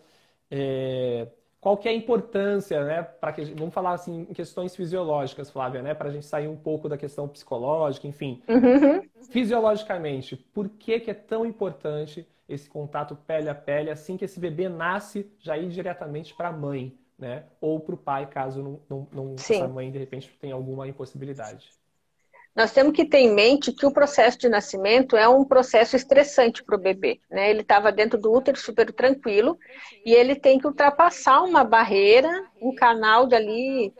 é, qual que é a importância, né, para que vamos falar assim em questões fisiológicas, Flávia, né, para a gente sair um pouco da questão psicológica, enfim, uhum. fisiologicamente, por que que é tão importante esse contato pele a pele assim que esse bebê nasce, já ir diretamente para a mãe, né, ou para o pai, caso não, não, não essa mãe de repente tenha alguma impossibilidade. Nós temos que ter em mente que o processo de nascimento é um processo estressante para o bebê. Né? Ele estava dentro do útero super tranquilo e ele tem que ultrapassar uma barreira, um canal dali,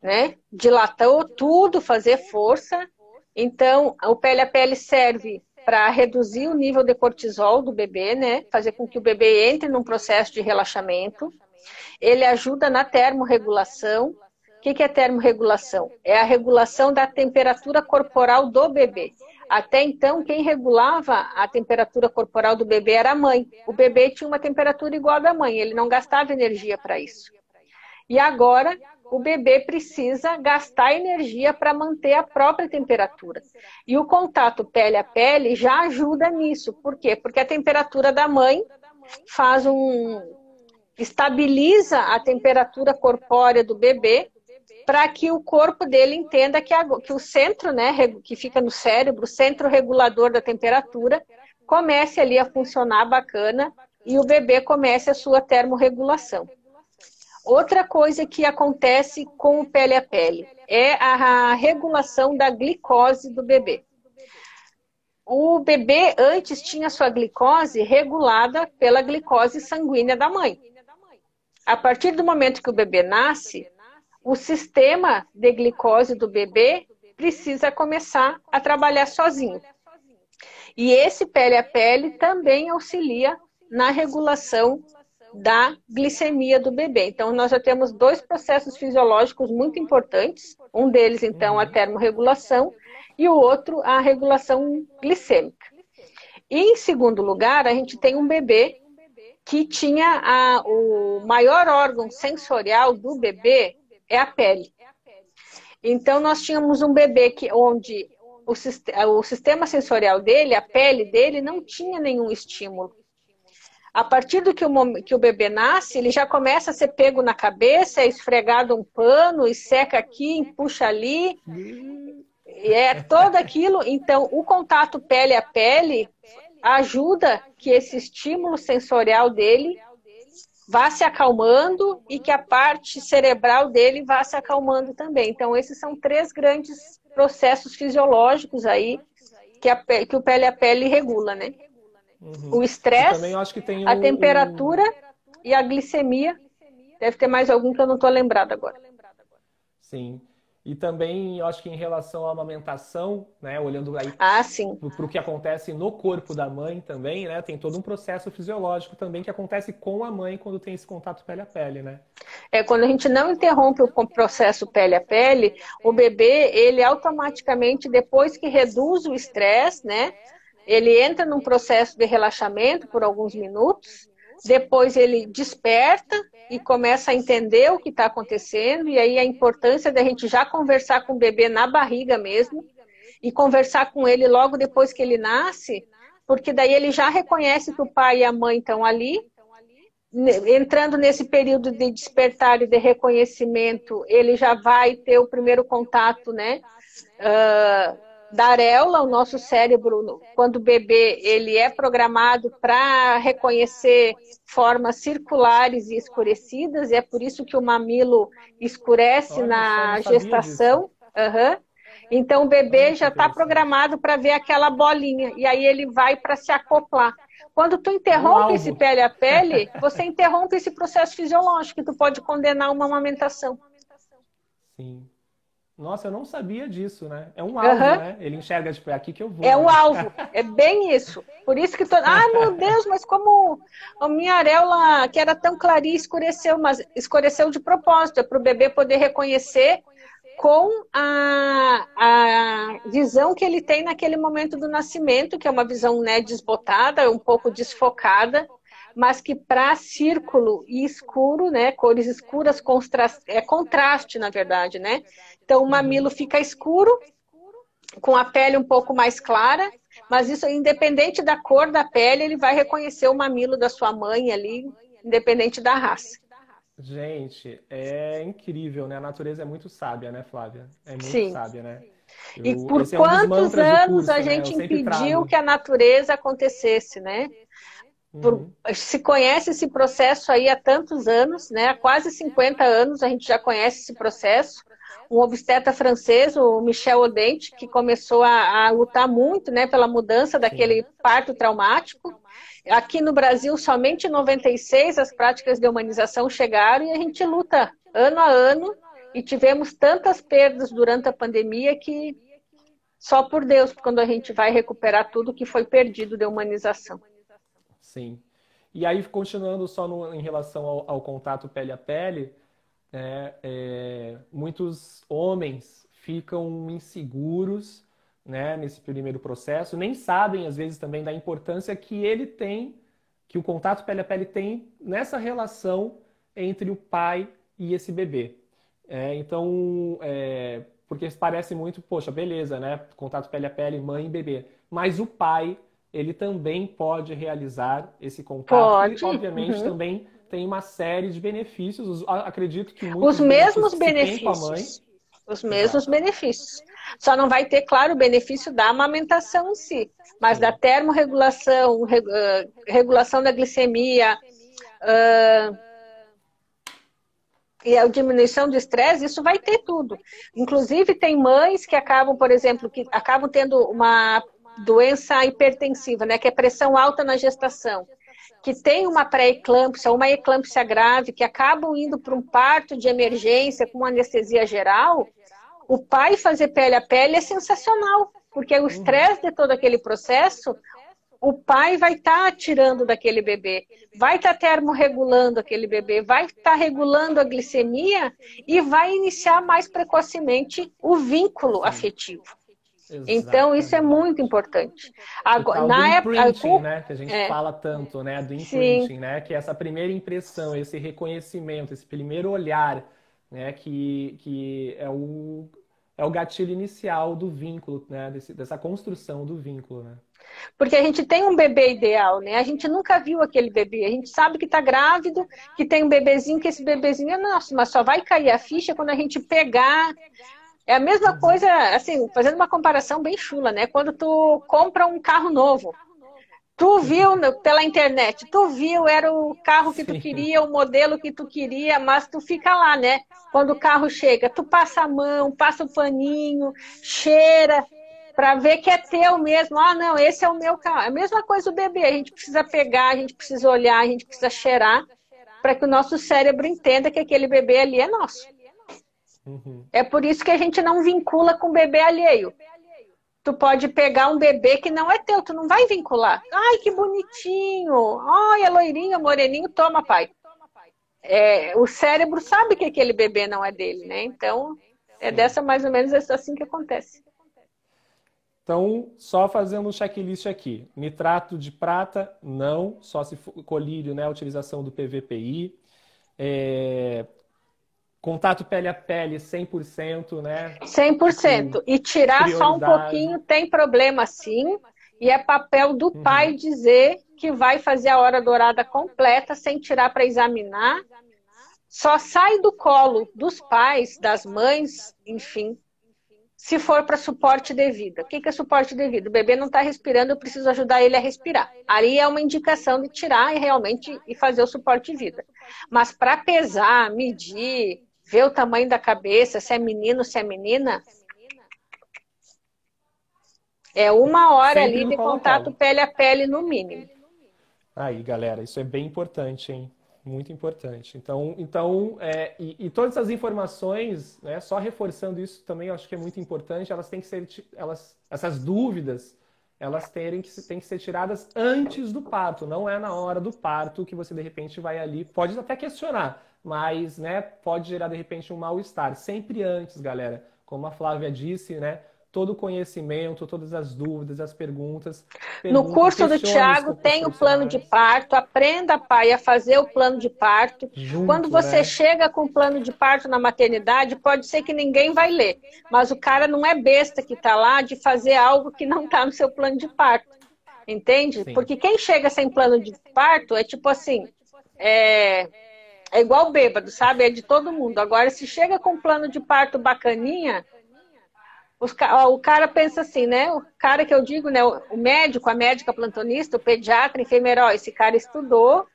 né? Dilatou tudo, fazer força. Então, o pele a pele serve para reduzir o nível de cortisol do bebê, né? Fazer com que o bebê entre num processo de relaxamento. Ele ajuda na termorregulação, que, que é termorregulação? É a regulação da temperatura corporal do bebê. Até então, quem regulava a temperatura corporal do bebê era a mãe. O bebê tinha uma temperatura igual à da mãe, ele não gastava energia para isso. E agora, o bebê precisa gastar energia para manter a própria temperatura. E o contato pele a pele já ajuda nisso. Por quê? Porque a temperatura da mãe faz um. estabiliza a temperatura corpórea do bebê para que o corpo dele entenda que, a, que o centro, né, que fica no cérebro, o centro regulador da temperatura, comece ali a funcionar bacana e o bebê comece a sua termorregulação. Outra coisa que acontece com o pele a pele é a regulação da glicose do bebê. O bebê antes tinha sua glicose regulada pela glicose sanguínea da mãe. A partir do momento que o bebê nasce, o sistema de glicose do bebê precisa começar a trabalhar sozinho. E esse pele a pele também auxilia na regulação da glicemia do bebê. Então, nós já temos dois processos fisiológicos muito importantes. Um deles, então, a termorregulação e o outro, a regulação glicêmica. E, em segundo lugar, a gente tem um bebê que tinha a, o maior órgão sensorial do bebê é a pele. Então, nós tínhamos um bebê que, onde o, o sistema sensorial dele, a pele dele, não tinha nenhum estímulo. A partir do que o, que o bebê nasce, ele já começa a ser pego na cabeça, é esfregado um pano, e seca aqui, puxa ali. É todo aquilo. Então, o contato pele a pele ajuda que esse estímulo sensorial dele vá se acalmando e que a parte cerebral dele vá se acalmando também. Então, esses são três grandes processos fisiológicos aí que, a, que o pele a pele regula, né? Uhum. O estresse, a temperatura e a glicemia. Deve ter mais algum que eu não estou lembrado agora. Sim. E também, eu acho que em relação à amamentação, né, olhando aí ah, para o que acontece no corpo da mãe também, né, tem todo um processo fisiológico também que acontece com a mãe quando tem esse contato pele a pele, né? É, quando a gente não interrompe o processo pele a pele, o bebê, ele automaticamente, depois que reduz o estresse, né, ele entra num processo de relaxamento por alguns minutos, depois ele desperta e começa a entender o que está acontecendo, e aí a importância da gente já conversar com o bebê na barriga mesmo, e conversar com ele logo depois que ele nasce, porque daí ele já reconhece que o pai e a mãe estão ali, entrando nesse período de despertar e de reconhecimento, ele já vai ter o primeiro contato, né? Uh, da areola, o nosso cérebro, quando o bebê, ele é programado para reconhecer formas circulares e escurecidas, e é por isso que o mamilo escurece Olha, na gestação. Uhum. Então o bebê já está programado para ver aquela bolinha, e aí ele vai para se acoplar. Quando tu interrompe um esse pele a pele, você interrompe esse processo fisiológico, que tu pode condenar uma amamentação. Sim. Nossa, eu não sabia disso, né? É um alvo, uhum. né? Ele enxerga, tipo, é aqui que eu vou. É o um alvo, é bem isso. Por isso que tô. Ah, meu Deus, mas como a minha areola, que era tão clarinha, escureceu, mas escureceu de propósito, é para o bebê poder reconhecer com a, a visão que ele tem naquele momento do nascimento, que é uma visão né, desbotada, um pouco desfocada, mas que para círculo e escuro, né, cores escuras, é contraste, na verdade, né? Então o mamilo fica escuro, com a pele um pouco mais clara, mas isso, independente da cor da pele, ele vai reconhecer o mamilo da sua mãe ali, independente da raça. Gente, é incrível, né? A natureza é muito sábia, né, Flávia? É muito Sim. sábia, né? Eu, e por é um quantos anos curso, a né? gente né? impediu trago. que a natureza acontecesse, né? Por, uhum. se conhece esse processo aí há tantos anos, né? Há quase 50 anos a gente já conhece esse processo um obstetra francês, o Michel Odente, que começou a, a lutar muito né, pela mudança daquele Sim. parto traumático. Aqui no Brasil, somente em 96 as práticas de humanização chegaram e a gente luta ano a ano e tivemos tantas perdas durante a pandemia que só por Deus, quando a gente vai recuperar tudo que foi perdido de humanização. Sim. E aí, continuando só no, em relação ao, ao contato pele a pele, né, é, muitos homens ficam inseguros né, nesse primeiro processo, nem sabem, às vezes, também da importância que ele tem, que o contato pele a pele tem nessa relação entre o pai e esse bebê. É, então, é, porque parece muito, poxa, beleza, né? Contato pele a pele, mãe e bebê. Mas o pai, ele também pode realizar esse contato. Pode. E, obviamente, uhum. também tem uma série de benefícios. Acredito que muitos os mesmos benefícios. Os mesmos Exato. benefícios. Só não vai ter, claro, o benefício da amamentação em si, mas Sim. da termorregulação, ah, regulação da glicemia, uh, e a diminuição do estresse, isso vai ter tudo. Inclusive, tem mães que acabam, por exemplo, que acabam tendo uma doença hipertensiva, né, que é pressão alta na gestação que tem uma pré-eclâmpsia, uma eclâmpsia grave, que acabam indo para um parto de emergência com anestesia geral, o pai fazer pele a pele é sensacional, porque o estresse de todo aquele processo, o pai vai estar tá tirando daquele bebê, vai estar tá termorregulando aquele bebê, vai estar tá regulando a glicemia e vai iniciar mais precocemente o vínculo afetivo. Exatamente. Então, isso é muito importante. Agora, na época. Imprinting, né? Que a gente é. fala tanto, né? Do imprinting, Sim. né? Que é essa primeira impressão, esse reconhecimento, esse primeiro olhar, né? Que, que é, o, é o gatilho inicial do vínculo, né? Desse, dessa construção do vínculo, né? Porque a gente tem um bebê ideal, né? A gente nunca viu aquele bebê. A gente sabe que está grávido, que tem um bebezinho, que esse bebezinho é nosso, mas só vai cair a ficha quando a gente pegar. É a mesma coisa, assim, fazendo uma comparação bem chula, né? Quando tu compra um carro novo. Tu viu pela internet, tu viu, era o carro que tu queria, o modelo que tu queria, mas tu fica lá, né? Quando o carro chega, tu passa a mão, passa o paninho, cheira, para ver que é teu mesmo. Ah, não, esse é o meu carro. É a mesma coisa o bebê. A gente precisa pegar, a gente precisa olhar, a gente precisa cheirar para que o nosso cérebro entenda que aquele bebê ali é nosso. Uhum. É por isso que a gente não vincula com o bebê alheio. Tu pode pegar um bebê que não é teu, tu não vai vincular. Ai, que bonitinho. Ai, é loirinho, moreninho, toma, pai. É, o cérebro sabe que aquele bebê não é dele, né? Então, é dessa mais ou menos assim que acontece. Então, só fazendo um checklist aqui. Nitrato de prata, não. Só se for colírio, né? A utilização do PVPI. É... Contato pele a pele, 100%, né? 100%. E tirar só um pouquinho tem problema sim. E é papel do uhum. pai dizer que vai fazer a hora dourada completa sem tirar para examinar. Só sai do colo dos pais, das mães, enfim, se for para suporte de vida. O que é suporte de vida? O bebê não está respirando, eu preciso ajudar ele a respirar. Ali é uma indicação de tirar e realmente e fazer o suporte de vida. Mas para pesar, medir, ver o tamanho da cabeça, se é menino, se é menina, é uma hora Sempre ali de contato pele a pele no mínimo. Aí, galera, isso é bem importante, hein? Muito importante. Então, então é, e, e, todas as informações, né, só reforçando isso também, eu acho que é muito importante, elas têm que ser, elas, essas dúvidas, elas terem que, têm que ser tiradas antes do parto, não é na hora do parto que você de repente vai ali, pode até questionar, mas né, pode gerar de repente um mal-estar. Sempre antes, galera. Como a Flávia disse, né? todo o conhecimento, todas as dúvidas, as perguntas. no curso do Tiago tem o plano de parto, aprenda, pai, a fazer o plano de parto. Junto, Quando você né? chega com o plano de parto na maternidade, pode ser que ninguém vai ler, mas o cara não é besta que está lá de fazer algo que não está no seu plano de parto. Entende? Sim. Porque quem chega sem plano de parto é tipo assim, é, é igual bêbado, sabe? É de todo mundo. Agora, se chega com um plano de parto bacaninha, o cara pensa assim, né? O cara que eu digo, né? O médico, a médica plantonista, o pediatra, enfermeiro, ó, esse cara estudou,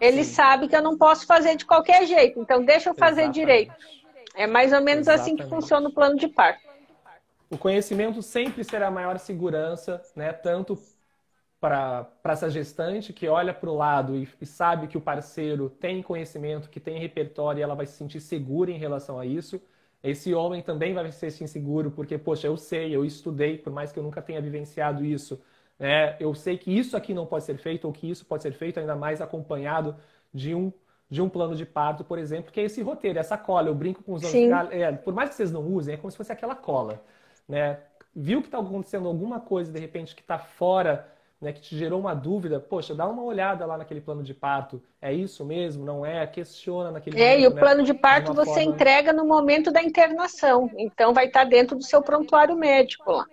ele Sim. sabe que eu não posso fazer de qualquer jeito, então deixa eu fazer Exatamente. direito. É mais ou menos Exatamente. assim que funciona o plano de parto. O conhecimento sempre será a maior segurança, né? Tanto para essa gestante que olha para o lado e, e, sabe que o parceiro tem conhecimento, que tem repertório e ela vai se sentir segura em relação a isso, esse homem também vai se sentir inseguro, porque, poxa, eu sei, eu estudei, por mais que eu nunca tenha vivenciado isso, né? eu sei que isso aqui não pode ser feito, ou que isso pode ser feito ainda mais acompanhado de um, de um plano de parto, por exemplo, que é esse roteiro, essa cola. Eu brinco com os homens, é, por mais que vocês não usem, é como se fosse aquela cola. Né? Viu que está acontecendo alguma coisa, de repente, que está fora né, que te gerou uma dúvida, poxa, dá uma olhada lá naquele plano de parto. É isso mesmo? Não é? Questiona naquele É, momento, e o né, plano de parto você forma... entrega no momento da internação. Então vai estar dentro do seu prontuário médico lá.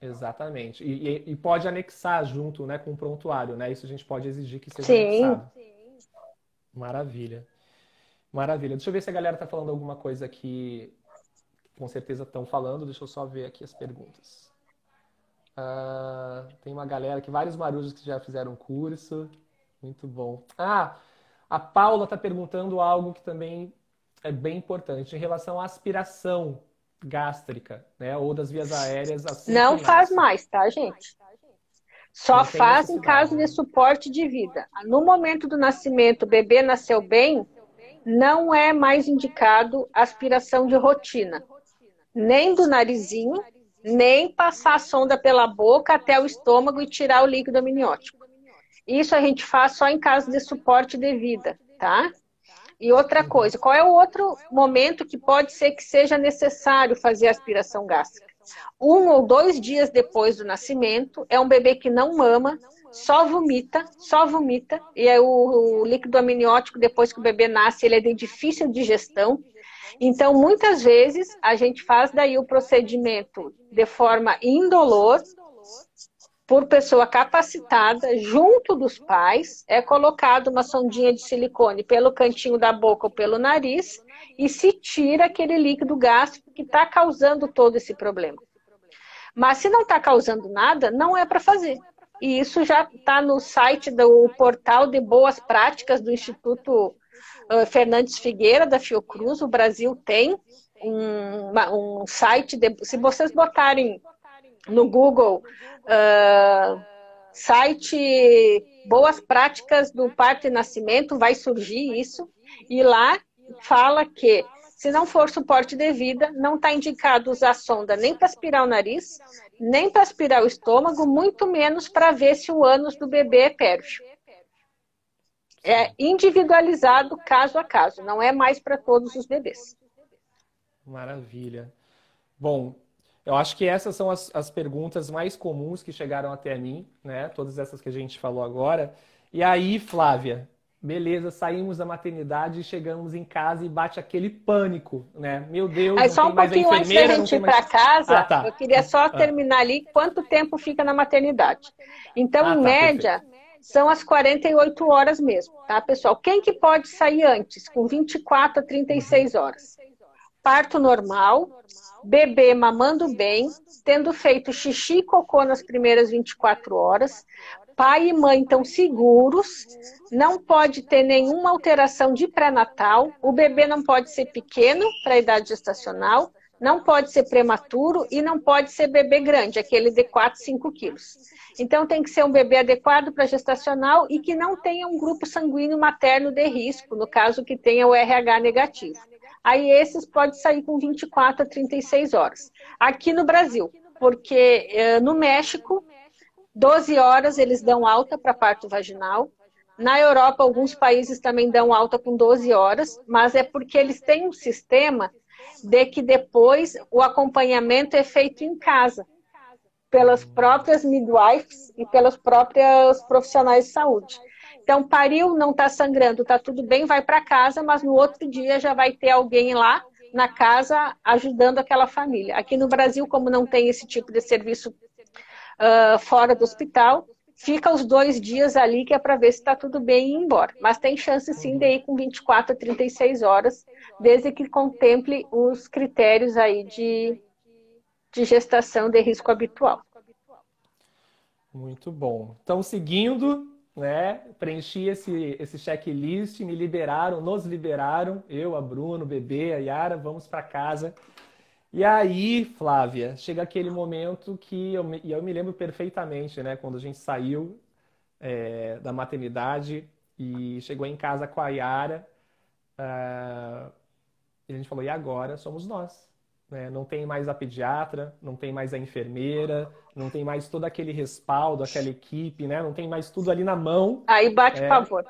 Exatamente. E, e, e, pode anexar junto né, com o prontuário, né? Isso a gente pode exigir que seja Sim. anexado. Maravilha. Maravilha. Deixa eu ver se a galera está falando alguma coisa que com certeza estão falando. Deixa eu só ver aqui as perguntas. Uh, tem uma galera aqui, vários marujos que já fizeram curso. Muito bom. Ah, a Paula está perguntando algo que também é bem importante em relação à aspiração gástrica, né? Ou das vias aéreas. Assim Não faz mais, tá, gente? Só faz em caso de suporte de vida. No momento do nascimento, o bebê nasceu bem, não é mais indicado aspiração de rotina, nem do narizinho, nem passar a sonda pela boca até o estômago e tirar o líquido amniótico. Isso a gente faz só em caso de suporte de vida, tá? E outra coisa, qual é o outro momento que pode ser que seja necessário fazer aspiração gástrica? Um ou dois dias depois do nascimento, é um bebê que não mama, só vomita, só vomita, e é o, o líquido amniótico, depois que o bebê nasce, ele é de difícil digestão. Então, muitas vezes, a gente faz daí o procedimento de forma indolor, por pessoa capacitada, junto dos pais, é colocado uma sondinha de silicone pelo cantinho da boca ou pelo nariz e se tira aquele líquido gástrico que está causando todo esse problema. Mas se não está causando nada, não é para fazer. E isso já está no site do portal de boas práticas do Instituto Fernandes Figueira, da Fiocruz. O Brasil tem um, um site, de, se vocês botarem no Google uh, site Boas Práticas do Parto e Nascimento, vai surgir isso. E lá fala que se não for suporte de vida, não está indicado usar sonda nem para aspirar o nariz, nem para aspirar o estômago, muito menos para ver se o ânus do bebê é pérfio. É individualizado caso a caso, não é mais para todos os bebês. Maravilha. Bom, eu acho que essas são as, as perguntas mais comuns que chegaram até mim, né? Todas essas que a gente falou agora. E aí, Flávia, beleza, saímos da maternidade, chegamos em casa e bate aquele pânico, né? Meu Deus, Aí, só um pouquinho antes da gente ir para mais... casa, ah, tá. eu queria só ah. terminar ali quanto tempo fica na maternidade. Então, ah, em tá, média, perfeito. São as 48 horas mesmo, tá, pessoal? Quem que pode sair antes? Com 24 a 36 horas. Parto normal, bebê mamando bem, tendo feito xixi e cocô nas primeiras 24 horas, pai e mãe estão seguros, não pode ter nenhuma alteração de pré-natal, o bebê não pode ser pequeno para a idade gestacional, não pode ser prematuro e não pode ser bebê grande, aquele de 4, 5 quilos. Então tem que ser um bebê adequado para gestacional e que não tenha um grupo sanguíneo materno de risco, no caso que tenha o RH negativo. Aí esses pode sair com 24 a 36 horas. Aqui no Brasil, porque eh, no México 12 horas eles dão alta para parto vaginal. Na Europa, alguns países também dão alta com 12 horas, mas é porque eles têm um sistema de que depois o acompanhamento é feito em casa, pelas próprias midwives e pelas próprias profissionais de saúde. Então, pariu, não está sangrando, está tudo bem, vai para casa, mas no outro dia já vai ter alguém lá na casa ajudando aquela família. Aqui no Brasil, como não tem esse tipo de serviço uh, fora do hospital, fica os dois dias ali que é para ver se está tudo bem e ir embora. Mas tem chance sim de ir com 24 a 36 horas, desde que contemple os critérios aí de, de gestação de risco habitual. Muito bom. Então, seguindo, né, preenchi esse, esse checklist, me liberaram, nos liberaram, eu, a Bruno, o bebê, a Yara, vamos para casa e aí, Flávia, chega aquele momento que eu me, eu me lembro perfeitamente, né? Quando a gente saiu é, da maternidade e chegou em casa com a Yara, uh, e a gente falou, e agora somos nós. Né? Não tem mais a pediatra, não tem mais a enfermeira, não tem mais todo aquele respaldo, aquela equipe, né? Não tem mais tudo ali na mão. Aí bate é, pavor.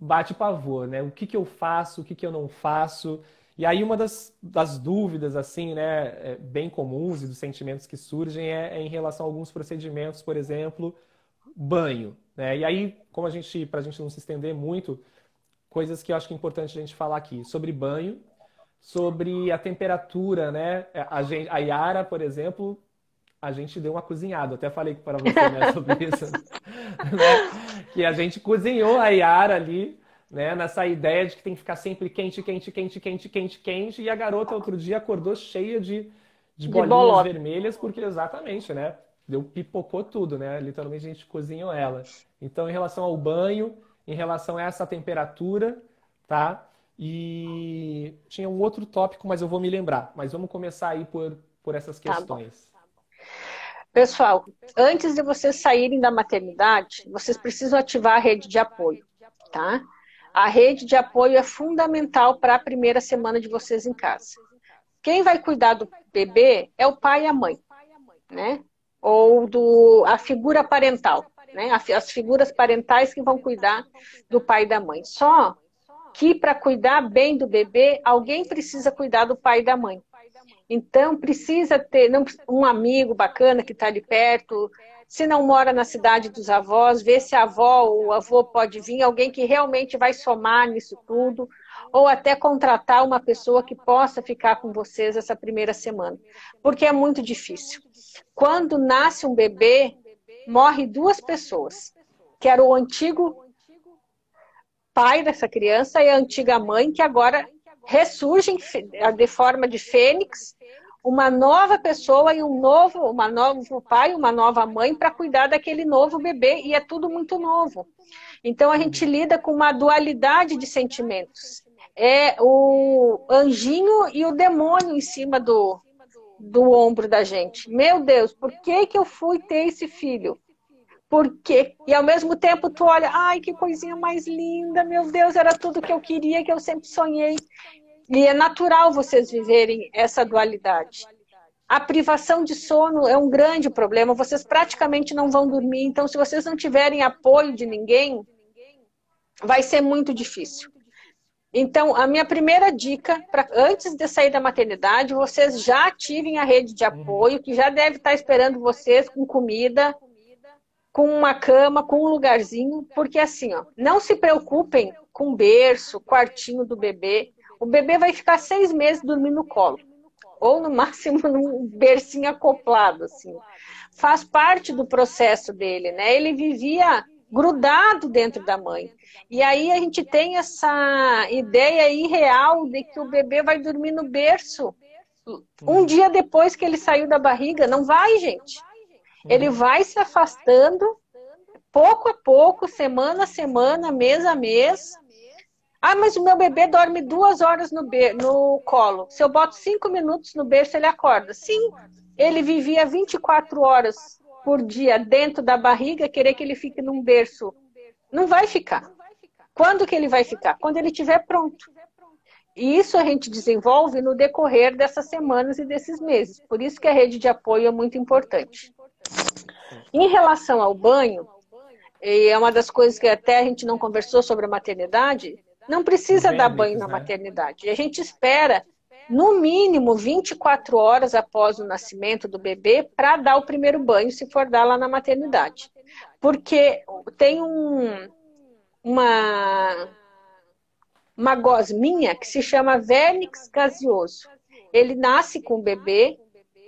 Bate pavor, né? O que, que eu faço, o que, que eu não faço. E aí uma das, das dúvidas, assim, né, é, bem comuns e dos sentimentos que surgem é, é, em relação a alguns procedimentos, por exemplo, banho. Né? E aí, como a gente, para a gente não se estender muito, coisas que eu acho que é importante a gente falar aqui. Sobre banho, sobre a temperatura, né? A, gente, a Yara, por exemplo, a gente deu uma cozinhada. Até falei para você né, sobre isso. né? Que a gente cozinhou a Yara ali né? Nessa ideia de que tem que ficar sempre quente, quente, quente, quente, quente, quente. E a garota outro dia acordou cheia de, de, de bolinhas vermelhas, porque exatamente, né? Deu pipocou tudo, né? Literalmente a gente cozinhou ela. Então, em relação ao banho, em relação a essa temperatura, tá? E tinha um outro tópico, mas eu vou me lembrar. Mas vamos começar aí por, por essas questões. Tá Pessoal, antes de vocês saírem da maternidade, vocês precisam ativar a rede de apoio, tá? A rede de apoio é fundamental para a primeira semana de vocês em casa. Quem vai cuidar do bebê é o pai e a mãe, né? Ou do, a figura parental, né? As figuras parentais que vão cuidar do pai e da mãe. Só que para cuidar bem do bebê, alguém precisa cuidar do pai e da mãe. Então, precisa ter um amigo bacana que está ali perto, se não mora na cidade dos avós, ver se a avó ou o avô pode vir, alguém que realmente vai somar nisso tudo, ou até contratar uma pessoa que possa ficar com vocês essa primeira semana, porque é muito difícil. Quando nasce um bebê, morre duas pessoas, que era o antigo pai dessa criança e a antiga mãe, que agora ressurgem de forma de fênix uma nova pessoa e um novo, uma novo pai, uma nova mãe para cuidar daquele novo bebê e é tudo muito novo. Então a gente lida com uma dualidade de sentimentos. É o anjinho e o demônio em cima do, do ombro da gente. Meu Deus, por que, que eu fui ter esse filho? Por quê? E ao mesmo tempo tu olha, ai, que coisinha mais linda, meu Deus, era tudo que eu queria, que eu sempre sonhei. E é natural vocês viverem essa dualidade. A privação de sono é um grande problema, vocês praticamente não vão dormir, então se vocês não tiverem apoio de ninguém, vai ser muito difícil. Então, a minha primeira dica, pra, antes de sair da maternidade, vocês já ativem a rede de apoio, que já deve estar esperando vocês com comida, com uma cama, com um lugarzinho, porque assim, ó, não se preocupem com berço, quartinho do bebê o bebê vai ficar seis meses dormindo no colo. Ou no máximo num bercinho acoplado, assim. Faz parte do processo dele, né? Ele vivia grudado dentro da mãe. E aí a gente tem essa ideia irreal de que o bebê vai dormir no berço um dia depois que ele saiu da barriga. Não vai, gente. Ele vai se afastando pouco a pouco, semana a semana, mês a mês, ah, mas o meu bebê dorme duas horas no, no colo. Se eu boto cinco minutos no berço, ele acorda. Sim, ele vivia 24 horas por dia dentro da barriga, querer que ele fique num berço. Não vai ficar. Quando que ele vai ficar? Quando ele estiver pronto. E isso a gente desenvolve no decorrer dessas semanas e desses meses. Por isso que a rede de apoio é muito importante. Em relação ao banho, é uma das coisas que até a gente não conversou sobre a maternidade, não precisa dar banho na né? maternidade. E a gente espera, no mínimo, 24 horas após o nascimento do bebê para dar o primeiro banho, se for dar lá na maternidade. Porque tem um, uma, uma gosminha que se chama vernix gaseoso. Ele nasce com o bebê,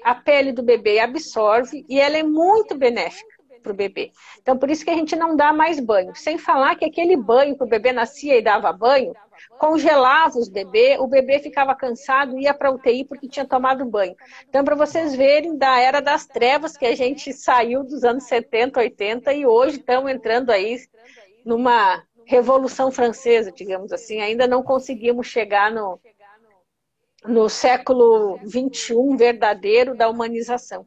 a pele do bebê absorve e ela é muito benéfica para o bebê. Então, por isso que a gente não dá mais banho. Sem falar que aquele banho que o bebê nascia e dava banho, congelava os bebês, o bebê ficava cansado, ia para UTI porque tinha tomado banho. Então, para vocês verem da era das trevas que a gente saiu dos anos 70, 80 e hoje estamos entrando aí numa revolução francesa, digamos assim. Ainda não conseguimos chegar no, no século 21 verdadeiro da humanização.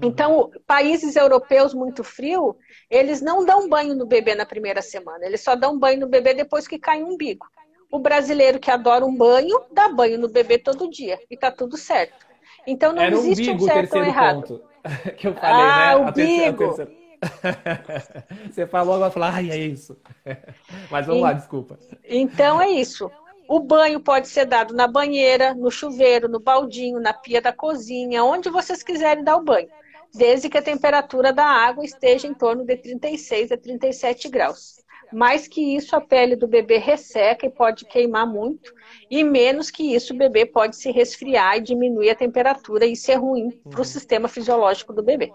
Então, países europeus muito frio, eles não dão banho no bebê na primeira semana, eles só dão banho no bebê depois que cai um umbigo. O brasileiro que adora um banho, dá banho no bebê todo dia e tá tudo certo. Então não Era existe umbigo, um certo ou errado. Ponto que eu falei, ah, né? umbigo. Você falou, agora falar, ai, é isso. Mas vamos e... lá, desculpa. Então é isso. O banho pode ser dado na banheira, no chuveiro, no baldinho, na pia da cozinha, onde vocês quiserem dar o banho desde que a temperatura da água esteja em torno de 36 a 37 graus. Mais que isso, a pele do bebê resseca e pode queimar muito, e menos que isso, o bebê pode se resfriar e diminuir a temperatura, e isso é ruim para o uhum. sistema fisiológico do bebê.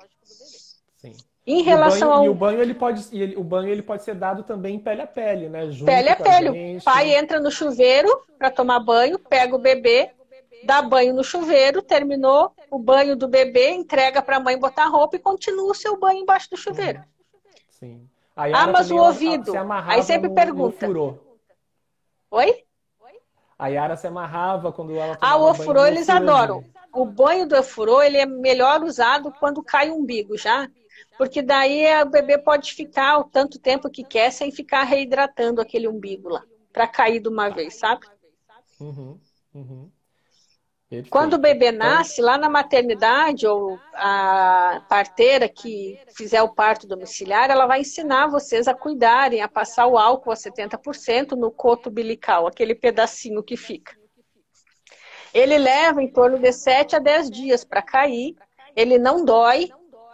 Sim. Em relação ao... E o banho, ele pode, ele, o banho ele pode ser dado também pele a pele, né? Junto pele a pele. O pai entra no chuveiro para tomar banho, pega o bebê, dá banho no chuveiro, terminou o banho do bebê, entrega para a mãe botar roupa e continua o seu banho embaixo do chuveiro. Sim. ah, mas o ouvido. Se Aí sempre no, pergunta. No Oi? A Yara se amarrava quando ela Ah, o ofurô eles adoram. O banho do ofurô ele é melhor usado quando cai o umbigo já, porque daí o bebê pode ficar o tanto tempo que quer sem ficar reidratando aquele umbigo lá, para cair de uma vez, sabe? Uhum, uhum. Perfeito. Quando o bebê nasce, lá na maternidade, ou a parteira que fizer o parto domiciliar, ela vai ensinar vocês a cuidarem, a passar o álcool a 70% no coto umbilical, aquele pedacinho que fica. Ele leva em torno de 7 a 10 dias para cair, ele não dói,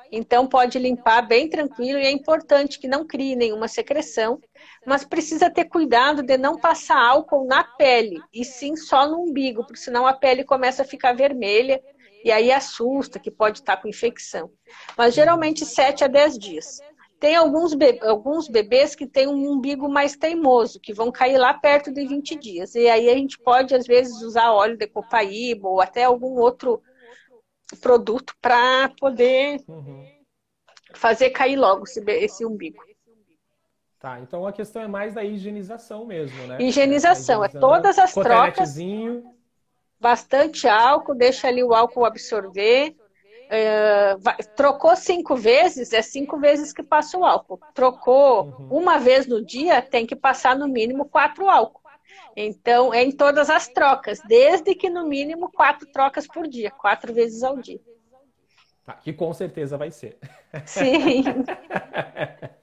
então pode limpar bem tranquilo e é importante que não crie nenhuma secreção, mas precisa ter cuidado de não passar álcool na pele, e sim só no umbigo, porque senão a pele começa a ficar vermelha e aí assusta que pode estar com infecção. Mas geralmente 7 a 10 dias. Tem alguns, be alguns bebês que têm um umbigo mais teimoso, que vão cair lá perto de 20 dias. E aí a gente pode, às vezes, usar óleo de copaíba ou até algum outro produto para poder uhum. fazer cair logo esse, esse umbigo. Tá, então a questão é mais da higienização mesmo, né? Higienização, é, é todas as trocas. Bastante álcool, deixa ali o álcool absorver. É, trocou cinco vezes, é cinco vezes que passa o álcool. Trocou uhum. uma vez no dia, tem que passar no mínimo quatro álcool. Então, é em todas as trocas, desde que no mínimo quatro trocas por dia, quatro vezes ao dia. Tá, que com certeza vai ser. Sim.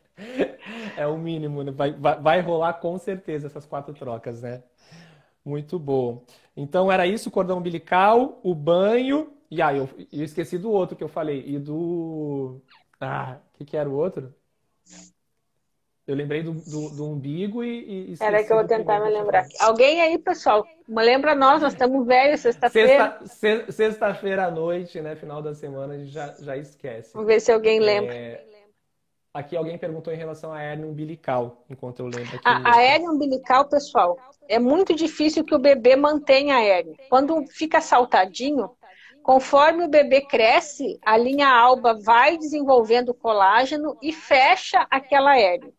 é o mínimo, né? vai, vai, vai rolar com certeza essas quatro trocas, né? Muito bom. Então era isso, o cordão umbilical, o banho, e aí ah, eu, eu esqueci do outro que eu falei, e do. Ah, o que, que era o outro? Eu lembrei do, do, do umbigo e. e Era que eu vou tentar me lembrar. Alguém aí, pessoal, lembra nós, nós estamos velhos, sexta-feira. Sexta, sexta-feira à noite, né? Final da semana, a gente já, já esquece. Vamos ver se alguém lembra. É... Aqui alguém perguntou em relação à hérnia umbilical, enquanto eu lembro. Aqui a, a hérnia umbilical, pessoal, é muito difícil que o bebê mantenha a hérnia. Quando fica saltadinho, Conforme o bebê cresce, a linha alba vai desenvolvendo colágeno e fecha aquela hérnia.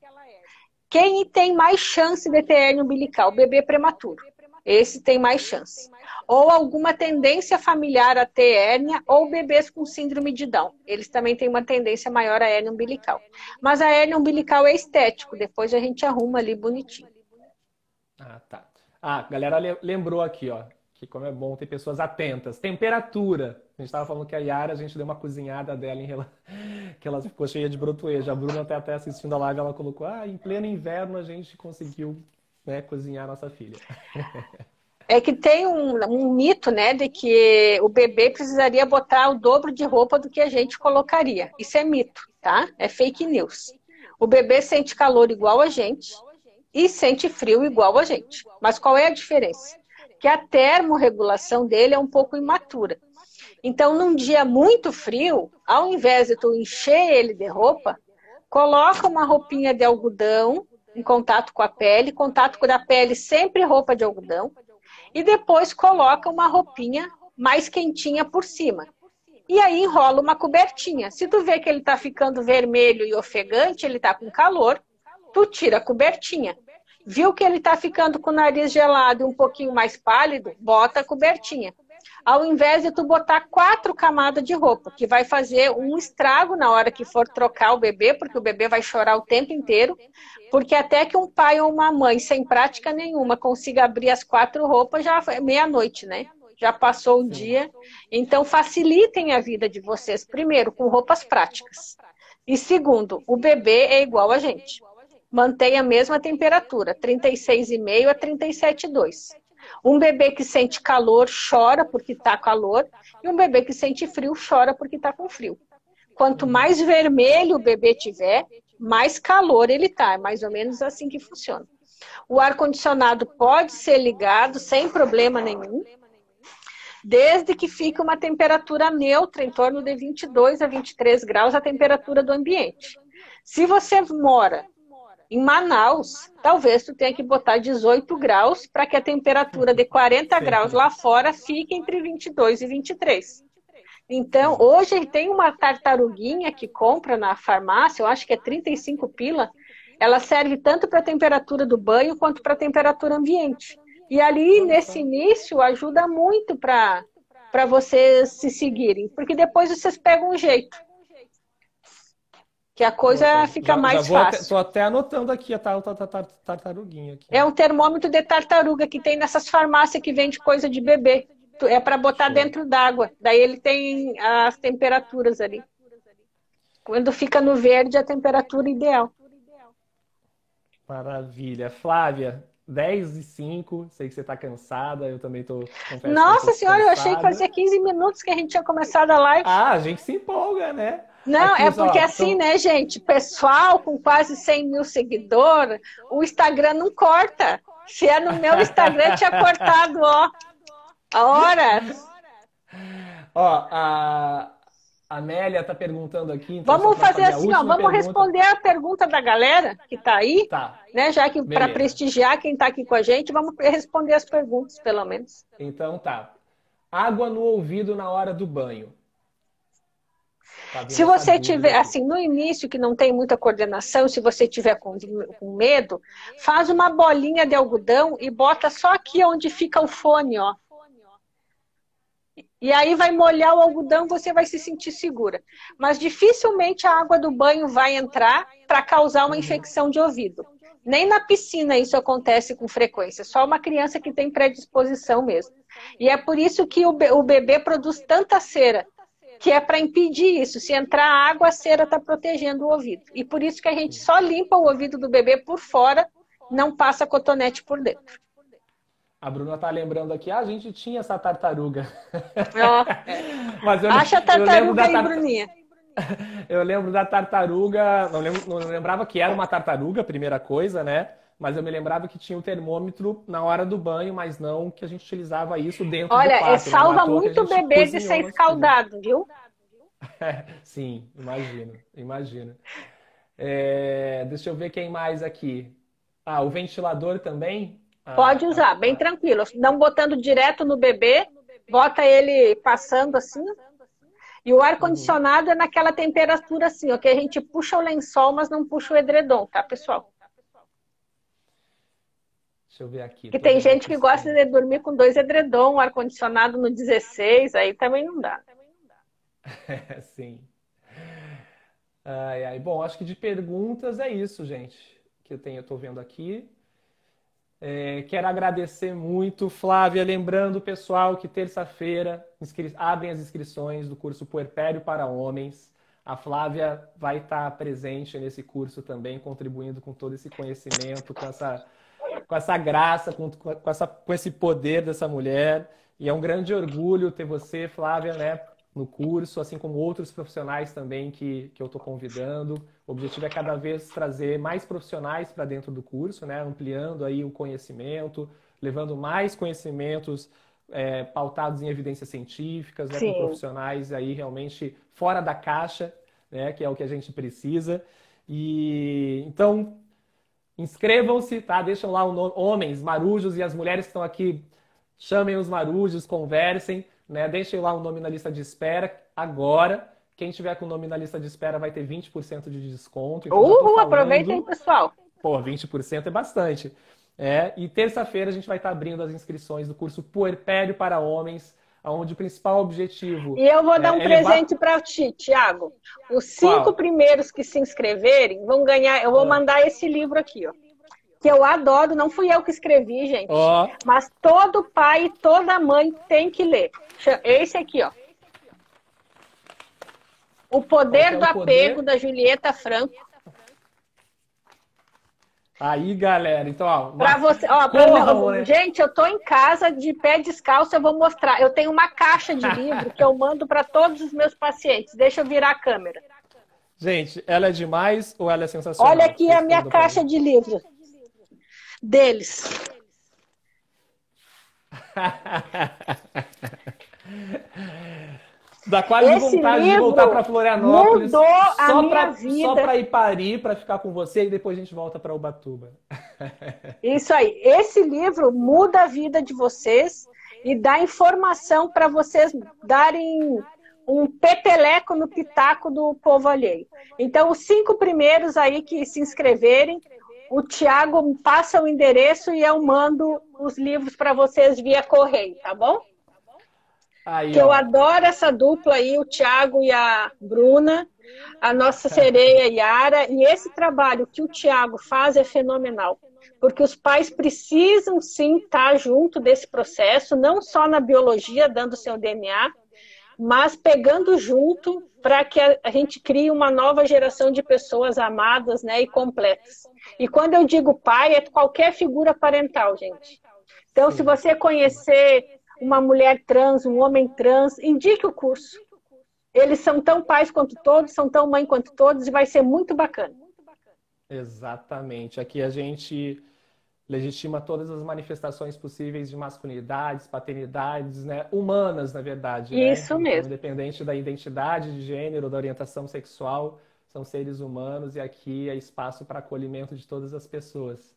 Quem tem mais chance de ter hérnia umbilical? O bebê prematuro. Esse tem mais chance. Ou alguma tendência familiar a ter hérnia, ou bebês com síndrome de Down. Eles também têm uma tendência maior a hérnia umbilical. Mas a hérnia umbilical é estético, depois a gente arruma ali bonitinho. Ah, tá. Ah, galera lembrou aqui, ó, que como é bom ter pessoas atentas. Temperatura. A gente estava falando que a Yara, a gente deu uma cozinhada dela em relação... que ela ficou cheia de brotoeja. A Bruna até, até assistindo a live, ela colocou, ah, em pleno inverno a gente conseguiu né, cozinhar a nossa filha. É que tem um, um, mito, né, de que o bebê precisaria botar o dobro de roupa do que a gente colocaria. Isso é mito, tá? É fake news. O bebê sente calor igual a gente e sente frio igual a gente. Mas qual é a diferença? Que a termorregulação dele é um pouco imatura. Então, num dia muito frio, ao invés de tu encher ele de roupa, coloca uma roupinha de algodão em contato com a pele, contato com a pele sempre roupa de algodão, e depois coloca uma roupinha mais quentinha por cima. E aí enrola uma cobertinha. Se tu vê que ele está ficando vermelho e ofegante, ele está com calor, tu tira a cobertinha. Viu que ele está ficando com o nariz gelado e um pouquinho mais pálido, bota a cobertinha ao invés de tu botar quatro camadas de roupa, que vai fazer um estrago na hora que for trocar o bebê, porque o bebê vai chorar o tempo inteiro, porque até que um pai ou uma mãe sem prática nenhuma consiga abrir as quatro roupas, já é meia-noite, né? Já passou o dia. Então, facilitem a vida de vocês, primeiro, com roupas práticas. E segundo, o bebê é igual a gente. Mantenha a mesma temperatura, 36,5 a 37,2. Um bebê que sente calor chora porque está calor, e um bebê que sente frio chora porque está com frio. Quanto mais vermelho o bebê tiver, mais calor ele está. É mais ou menos assim que funciona. O ar-condicionado pode ser ligado sem problema nenhum, desde que fique uma temperatura neutra, em torno de 22 a 23 graus, a temperatura do ambiente. Se você mora em Manaus, talvez tu tenha que botar 18 graus para que a temperatura de 40 graus lá fora fique entre 22 e 23. Então, hoje tem uma tartaruguinha que compra na farmácia, eu acho que é 35 pila, ela serve tanto para a temperatura do banho quanto para a temperatura ambiente. E ali, nesse início, ajuda muito para vocês se seguirem, porque depois vocês pegam um jeito que a coisa fica já, mais já fácil. Estou até anotando aqui a tartaruguinha. Aqui. É um termômetro de tartaruga que tem nessas farmácias que vende coisa de bebê. É para botar Show. dentro d'água. Daí ele tem as temperaturas ali. Quando fica no verde, a temperatura ideal. Maravilha. Flávia, 10 e 5, sei que você está cansada, eu também estou. Nossa senhora, eu achei que fazia 15 minutos que a gente tinha começado a live. Ah, a gente se empolga, né? Não, Aqui, é porque ó, assim, tô... né, gente? Pessoal com quase 100 mil seguidores, o Instagram não corta. Se é no meu Instagram, tinha cortado, ó. Horas. Ó, a, Amélia está perguntando aqui. Então vamos fazer assim, ó, vamos pergunta. responder a pergunta da galera que está aí, tá. né? Já que para prestigiar quem está aqui com a gente, vamos responder as perguntas, pelo menos. Então tá. Água no ouvido na hora do banho. Tá se você tiver, assim, no início que não tem muita coordenação, se você tiver com, com medo, faz uma bolinha de algodão e bota só aqui onde fica o fone, ó. E aí vai molhar o algodão, você vai se sentir segura. Mas dificilmente a água do banho vai entrar para causar uma infecção de ouvido. Nem na piscina isso acontece com frequência, só uma criança que tem predisposição mesmo. E é por isso que o bebê produz tanta cera, que é para impedir isso. Se entrar água, a cera está protegendo o ouvido. E por isso que a gente só limpa o ouvido do bebê por fora, não passa cotonete por dentro. A Bruna tá lembrando aqui, ah, a gente tinha essa tartaruga. Oh. Mas eu, Acha a tartaruga aí, tar... Bruninha. Eu lembro da tartaruga, não, lembro, não lembrava que era uma tartaruga, primeira coisa, né? Mas eu me lembrava que tinha o um termômetro na hora do banho, mas não que a gente utilizava isso dentro Olha, do quarto. Olha, salva muito o bebê de ser escaldado, viu? sim, imagino, imagino. É, deixa eu ver quem mais aqui. Ah, o ventilador também ah, Pode tá. usar, bem tranquilo. Não botando direto no bebê, bota ele passando assim. E o ar-condicionado uhum. é naquela temperatura assim, que a gente puxa o lençol, mas não puxa o edredom, tá, pessoal? Deixa eu ver aqui. Que tem gente que gosta de dormir com dois edredom, o ar-condicionado no 16, aí também não dá. sim. Ai, ai. Bom, acho que de perguntas é isso, gente. Que eu tenho, eu tô vendo aqui. É, quero agradecer muito, Flávia. Lembrando, pessoal, que terça-feira abrem as inscrições do curso Puerpério para Homens. A Flávia vai estar presente nesse curso também, contribuindo com todo esse conhecimento, com essa, com essa graça, com, com, essa, com esse poder dessa mulher. E é um grande orgulho ter você, Flávia, né, no curso, assim como outros profissionais também que, que eu estou convidando. O objetivo é cada vez trazer mais profissionais para dentro do curso, né? ampliando aí o conhecimento, levando mais conhecimentos é, pautados em evidências científicas, né? com profissionais aí realmente fora da caixa, né? que é o que a gente precisa. E então inscrevam-se, tá? Deixam lá o nome, homens, marujos e as mulheres que estão aqui, chamem os marujos, conversem né? Deixem lá o nome na lista de espera agora. Quem tiver com o nome na lista de espera vai ter 20% de desconto. Então, Uhul, falando... aproveitem, pessoal. Pô, 20% é bastante. É, e terça-feira a gente vai estar abrindo as inscrições do curso Puerpério para Homens, onde o principal objetivo. E eu vou dar um é presente para ti, Tiago. Os cinco Qual? primeiros que se inscreverem vão ganhar. Eu vou ah. mandar esse livro aqui, ó que eu adoro, não fui eu que escrevi, gente. Oh. Mas todo pai e toda mãe tem que ler. Esse aqui, ó. O Poder é do Apego, poder? da Julieta Franco. Aí, galera, então, ó. Pra você, ó, pra né? gente, eu tô em casa de pé descalço, eu vou mostrar. Eu tenho uma caixa de livro que eu mando para todos os meus pacientes. Deixa eu virar a câmera. Gente, ela é demais ou ela é sensacional? Olha aqui a minha caixa de livros deles. Dá quase Esse vontade de voltar para Florianópolis mudou só para só para ir parir para ficar com você e depois a gente volta para Ubatuba. Isso aí. Esse livro muda a vida de vocês e dá informação para vocês darem um peteleco no pitaco do povo alheio. Então, os cinco primeiros aí que se inscreverem, o Tiago passa o endereço e eu mando os livros para vocês via correio, tá bom? Aí, que eu adoro essa dupla aí, o Tiago e a Bruna, a nossa sereia Yara, e esse trabalho que o Tiago faz é fenomenal, porque os pais precisam sim estar junto desse processo, não só na biologia, dando seu DNA, mas pegando junto para que a gente crie uma nova geração de pessoas amadas né, e completas. E quando eu digo pai, é qualquer figura parental, gente. Então, se você conhecer uma mulher trans, um homem trans, indique o curso. Eles são tão pais quanto todos, são tão mãe quanto todos, e vai ser muito bacana. Exatamente. Aqui a gente legitima todas as manifestações possíveis de masculinidades, paternidades, né? humanas, na verdade. Né? Isso né? mesmo. Independente da identidade de gênero, da orientação sexual, são seres humanos e aqui é espaço para acolhimento de todas as pessoas.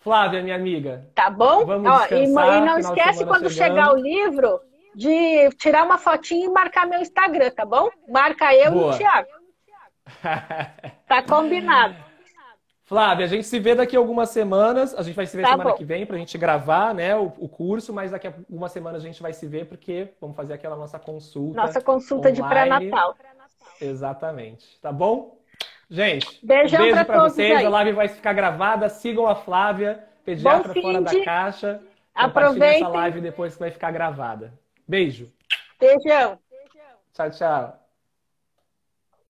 Flávia, minha amiga. Tá bom? Vamos Ó, e, e não esquece quando chegando. chegar o livro de tirar uma fotinha e marcar meu Instagram, tá bom? Marca eu Boa. e o Thiago. tá combinado. Flávia, a gente se vê daqui a algumas semanas. A gente vai se ver tá semana bom. que vem para a gente gravar né, o, o, curso, mas daqui a algumas semanas a gente vai se ver porque vamos fazer aquela nossa consulta. Nossa consulta online. de pré-natal. Exatamente. Tá bom? Gente, Beijão um beijo para vocês. Aí. A live vai ficar gravada. Sigam a Flávia, pediatra fora da caixa. Aproveitem essa live depois que vai ficar gravada. Beijo. Beijão. Tchau, tchau.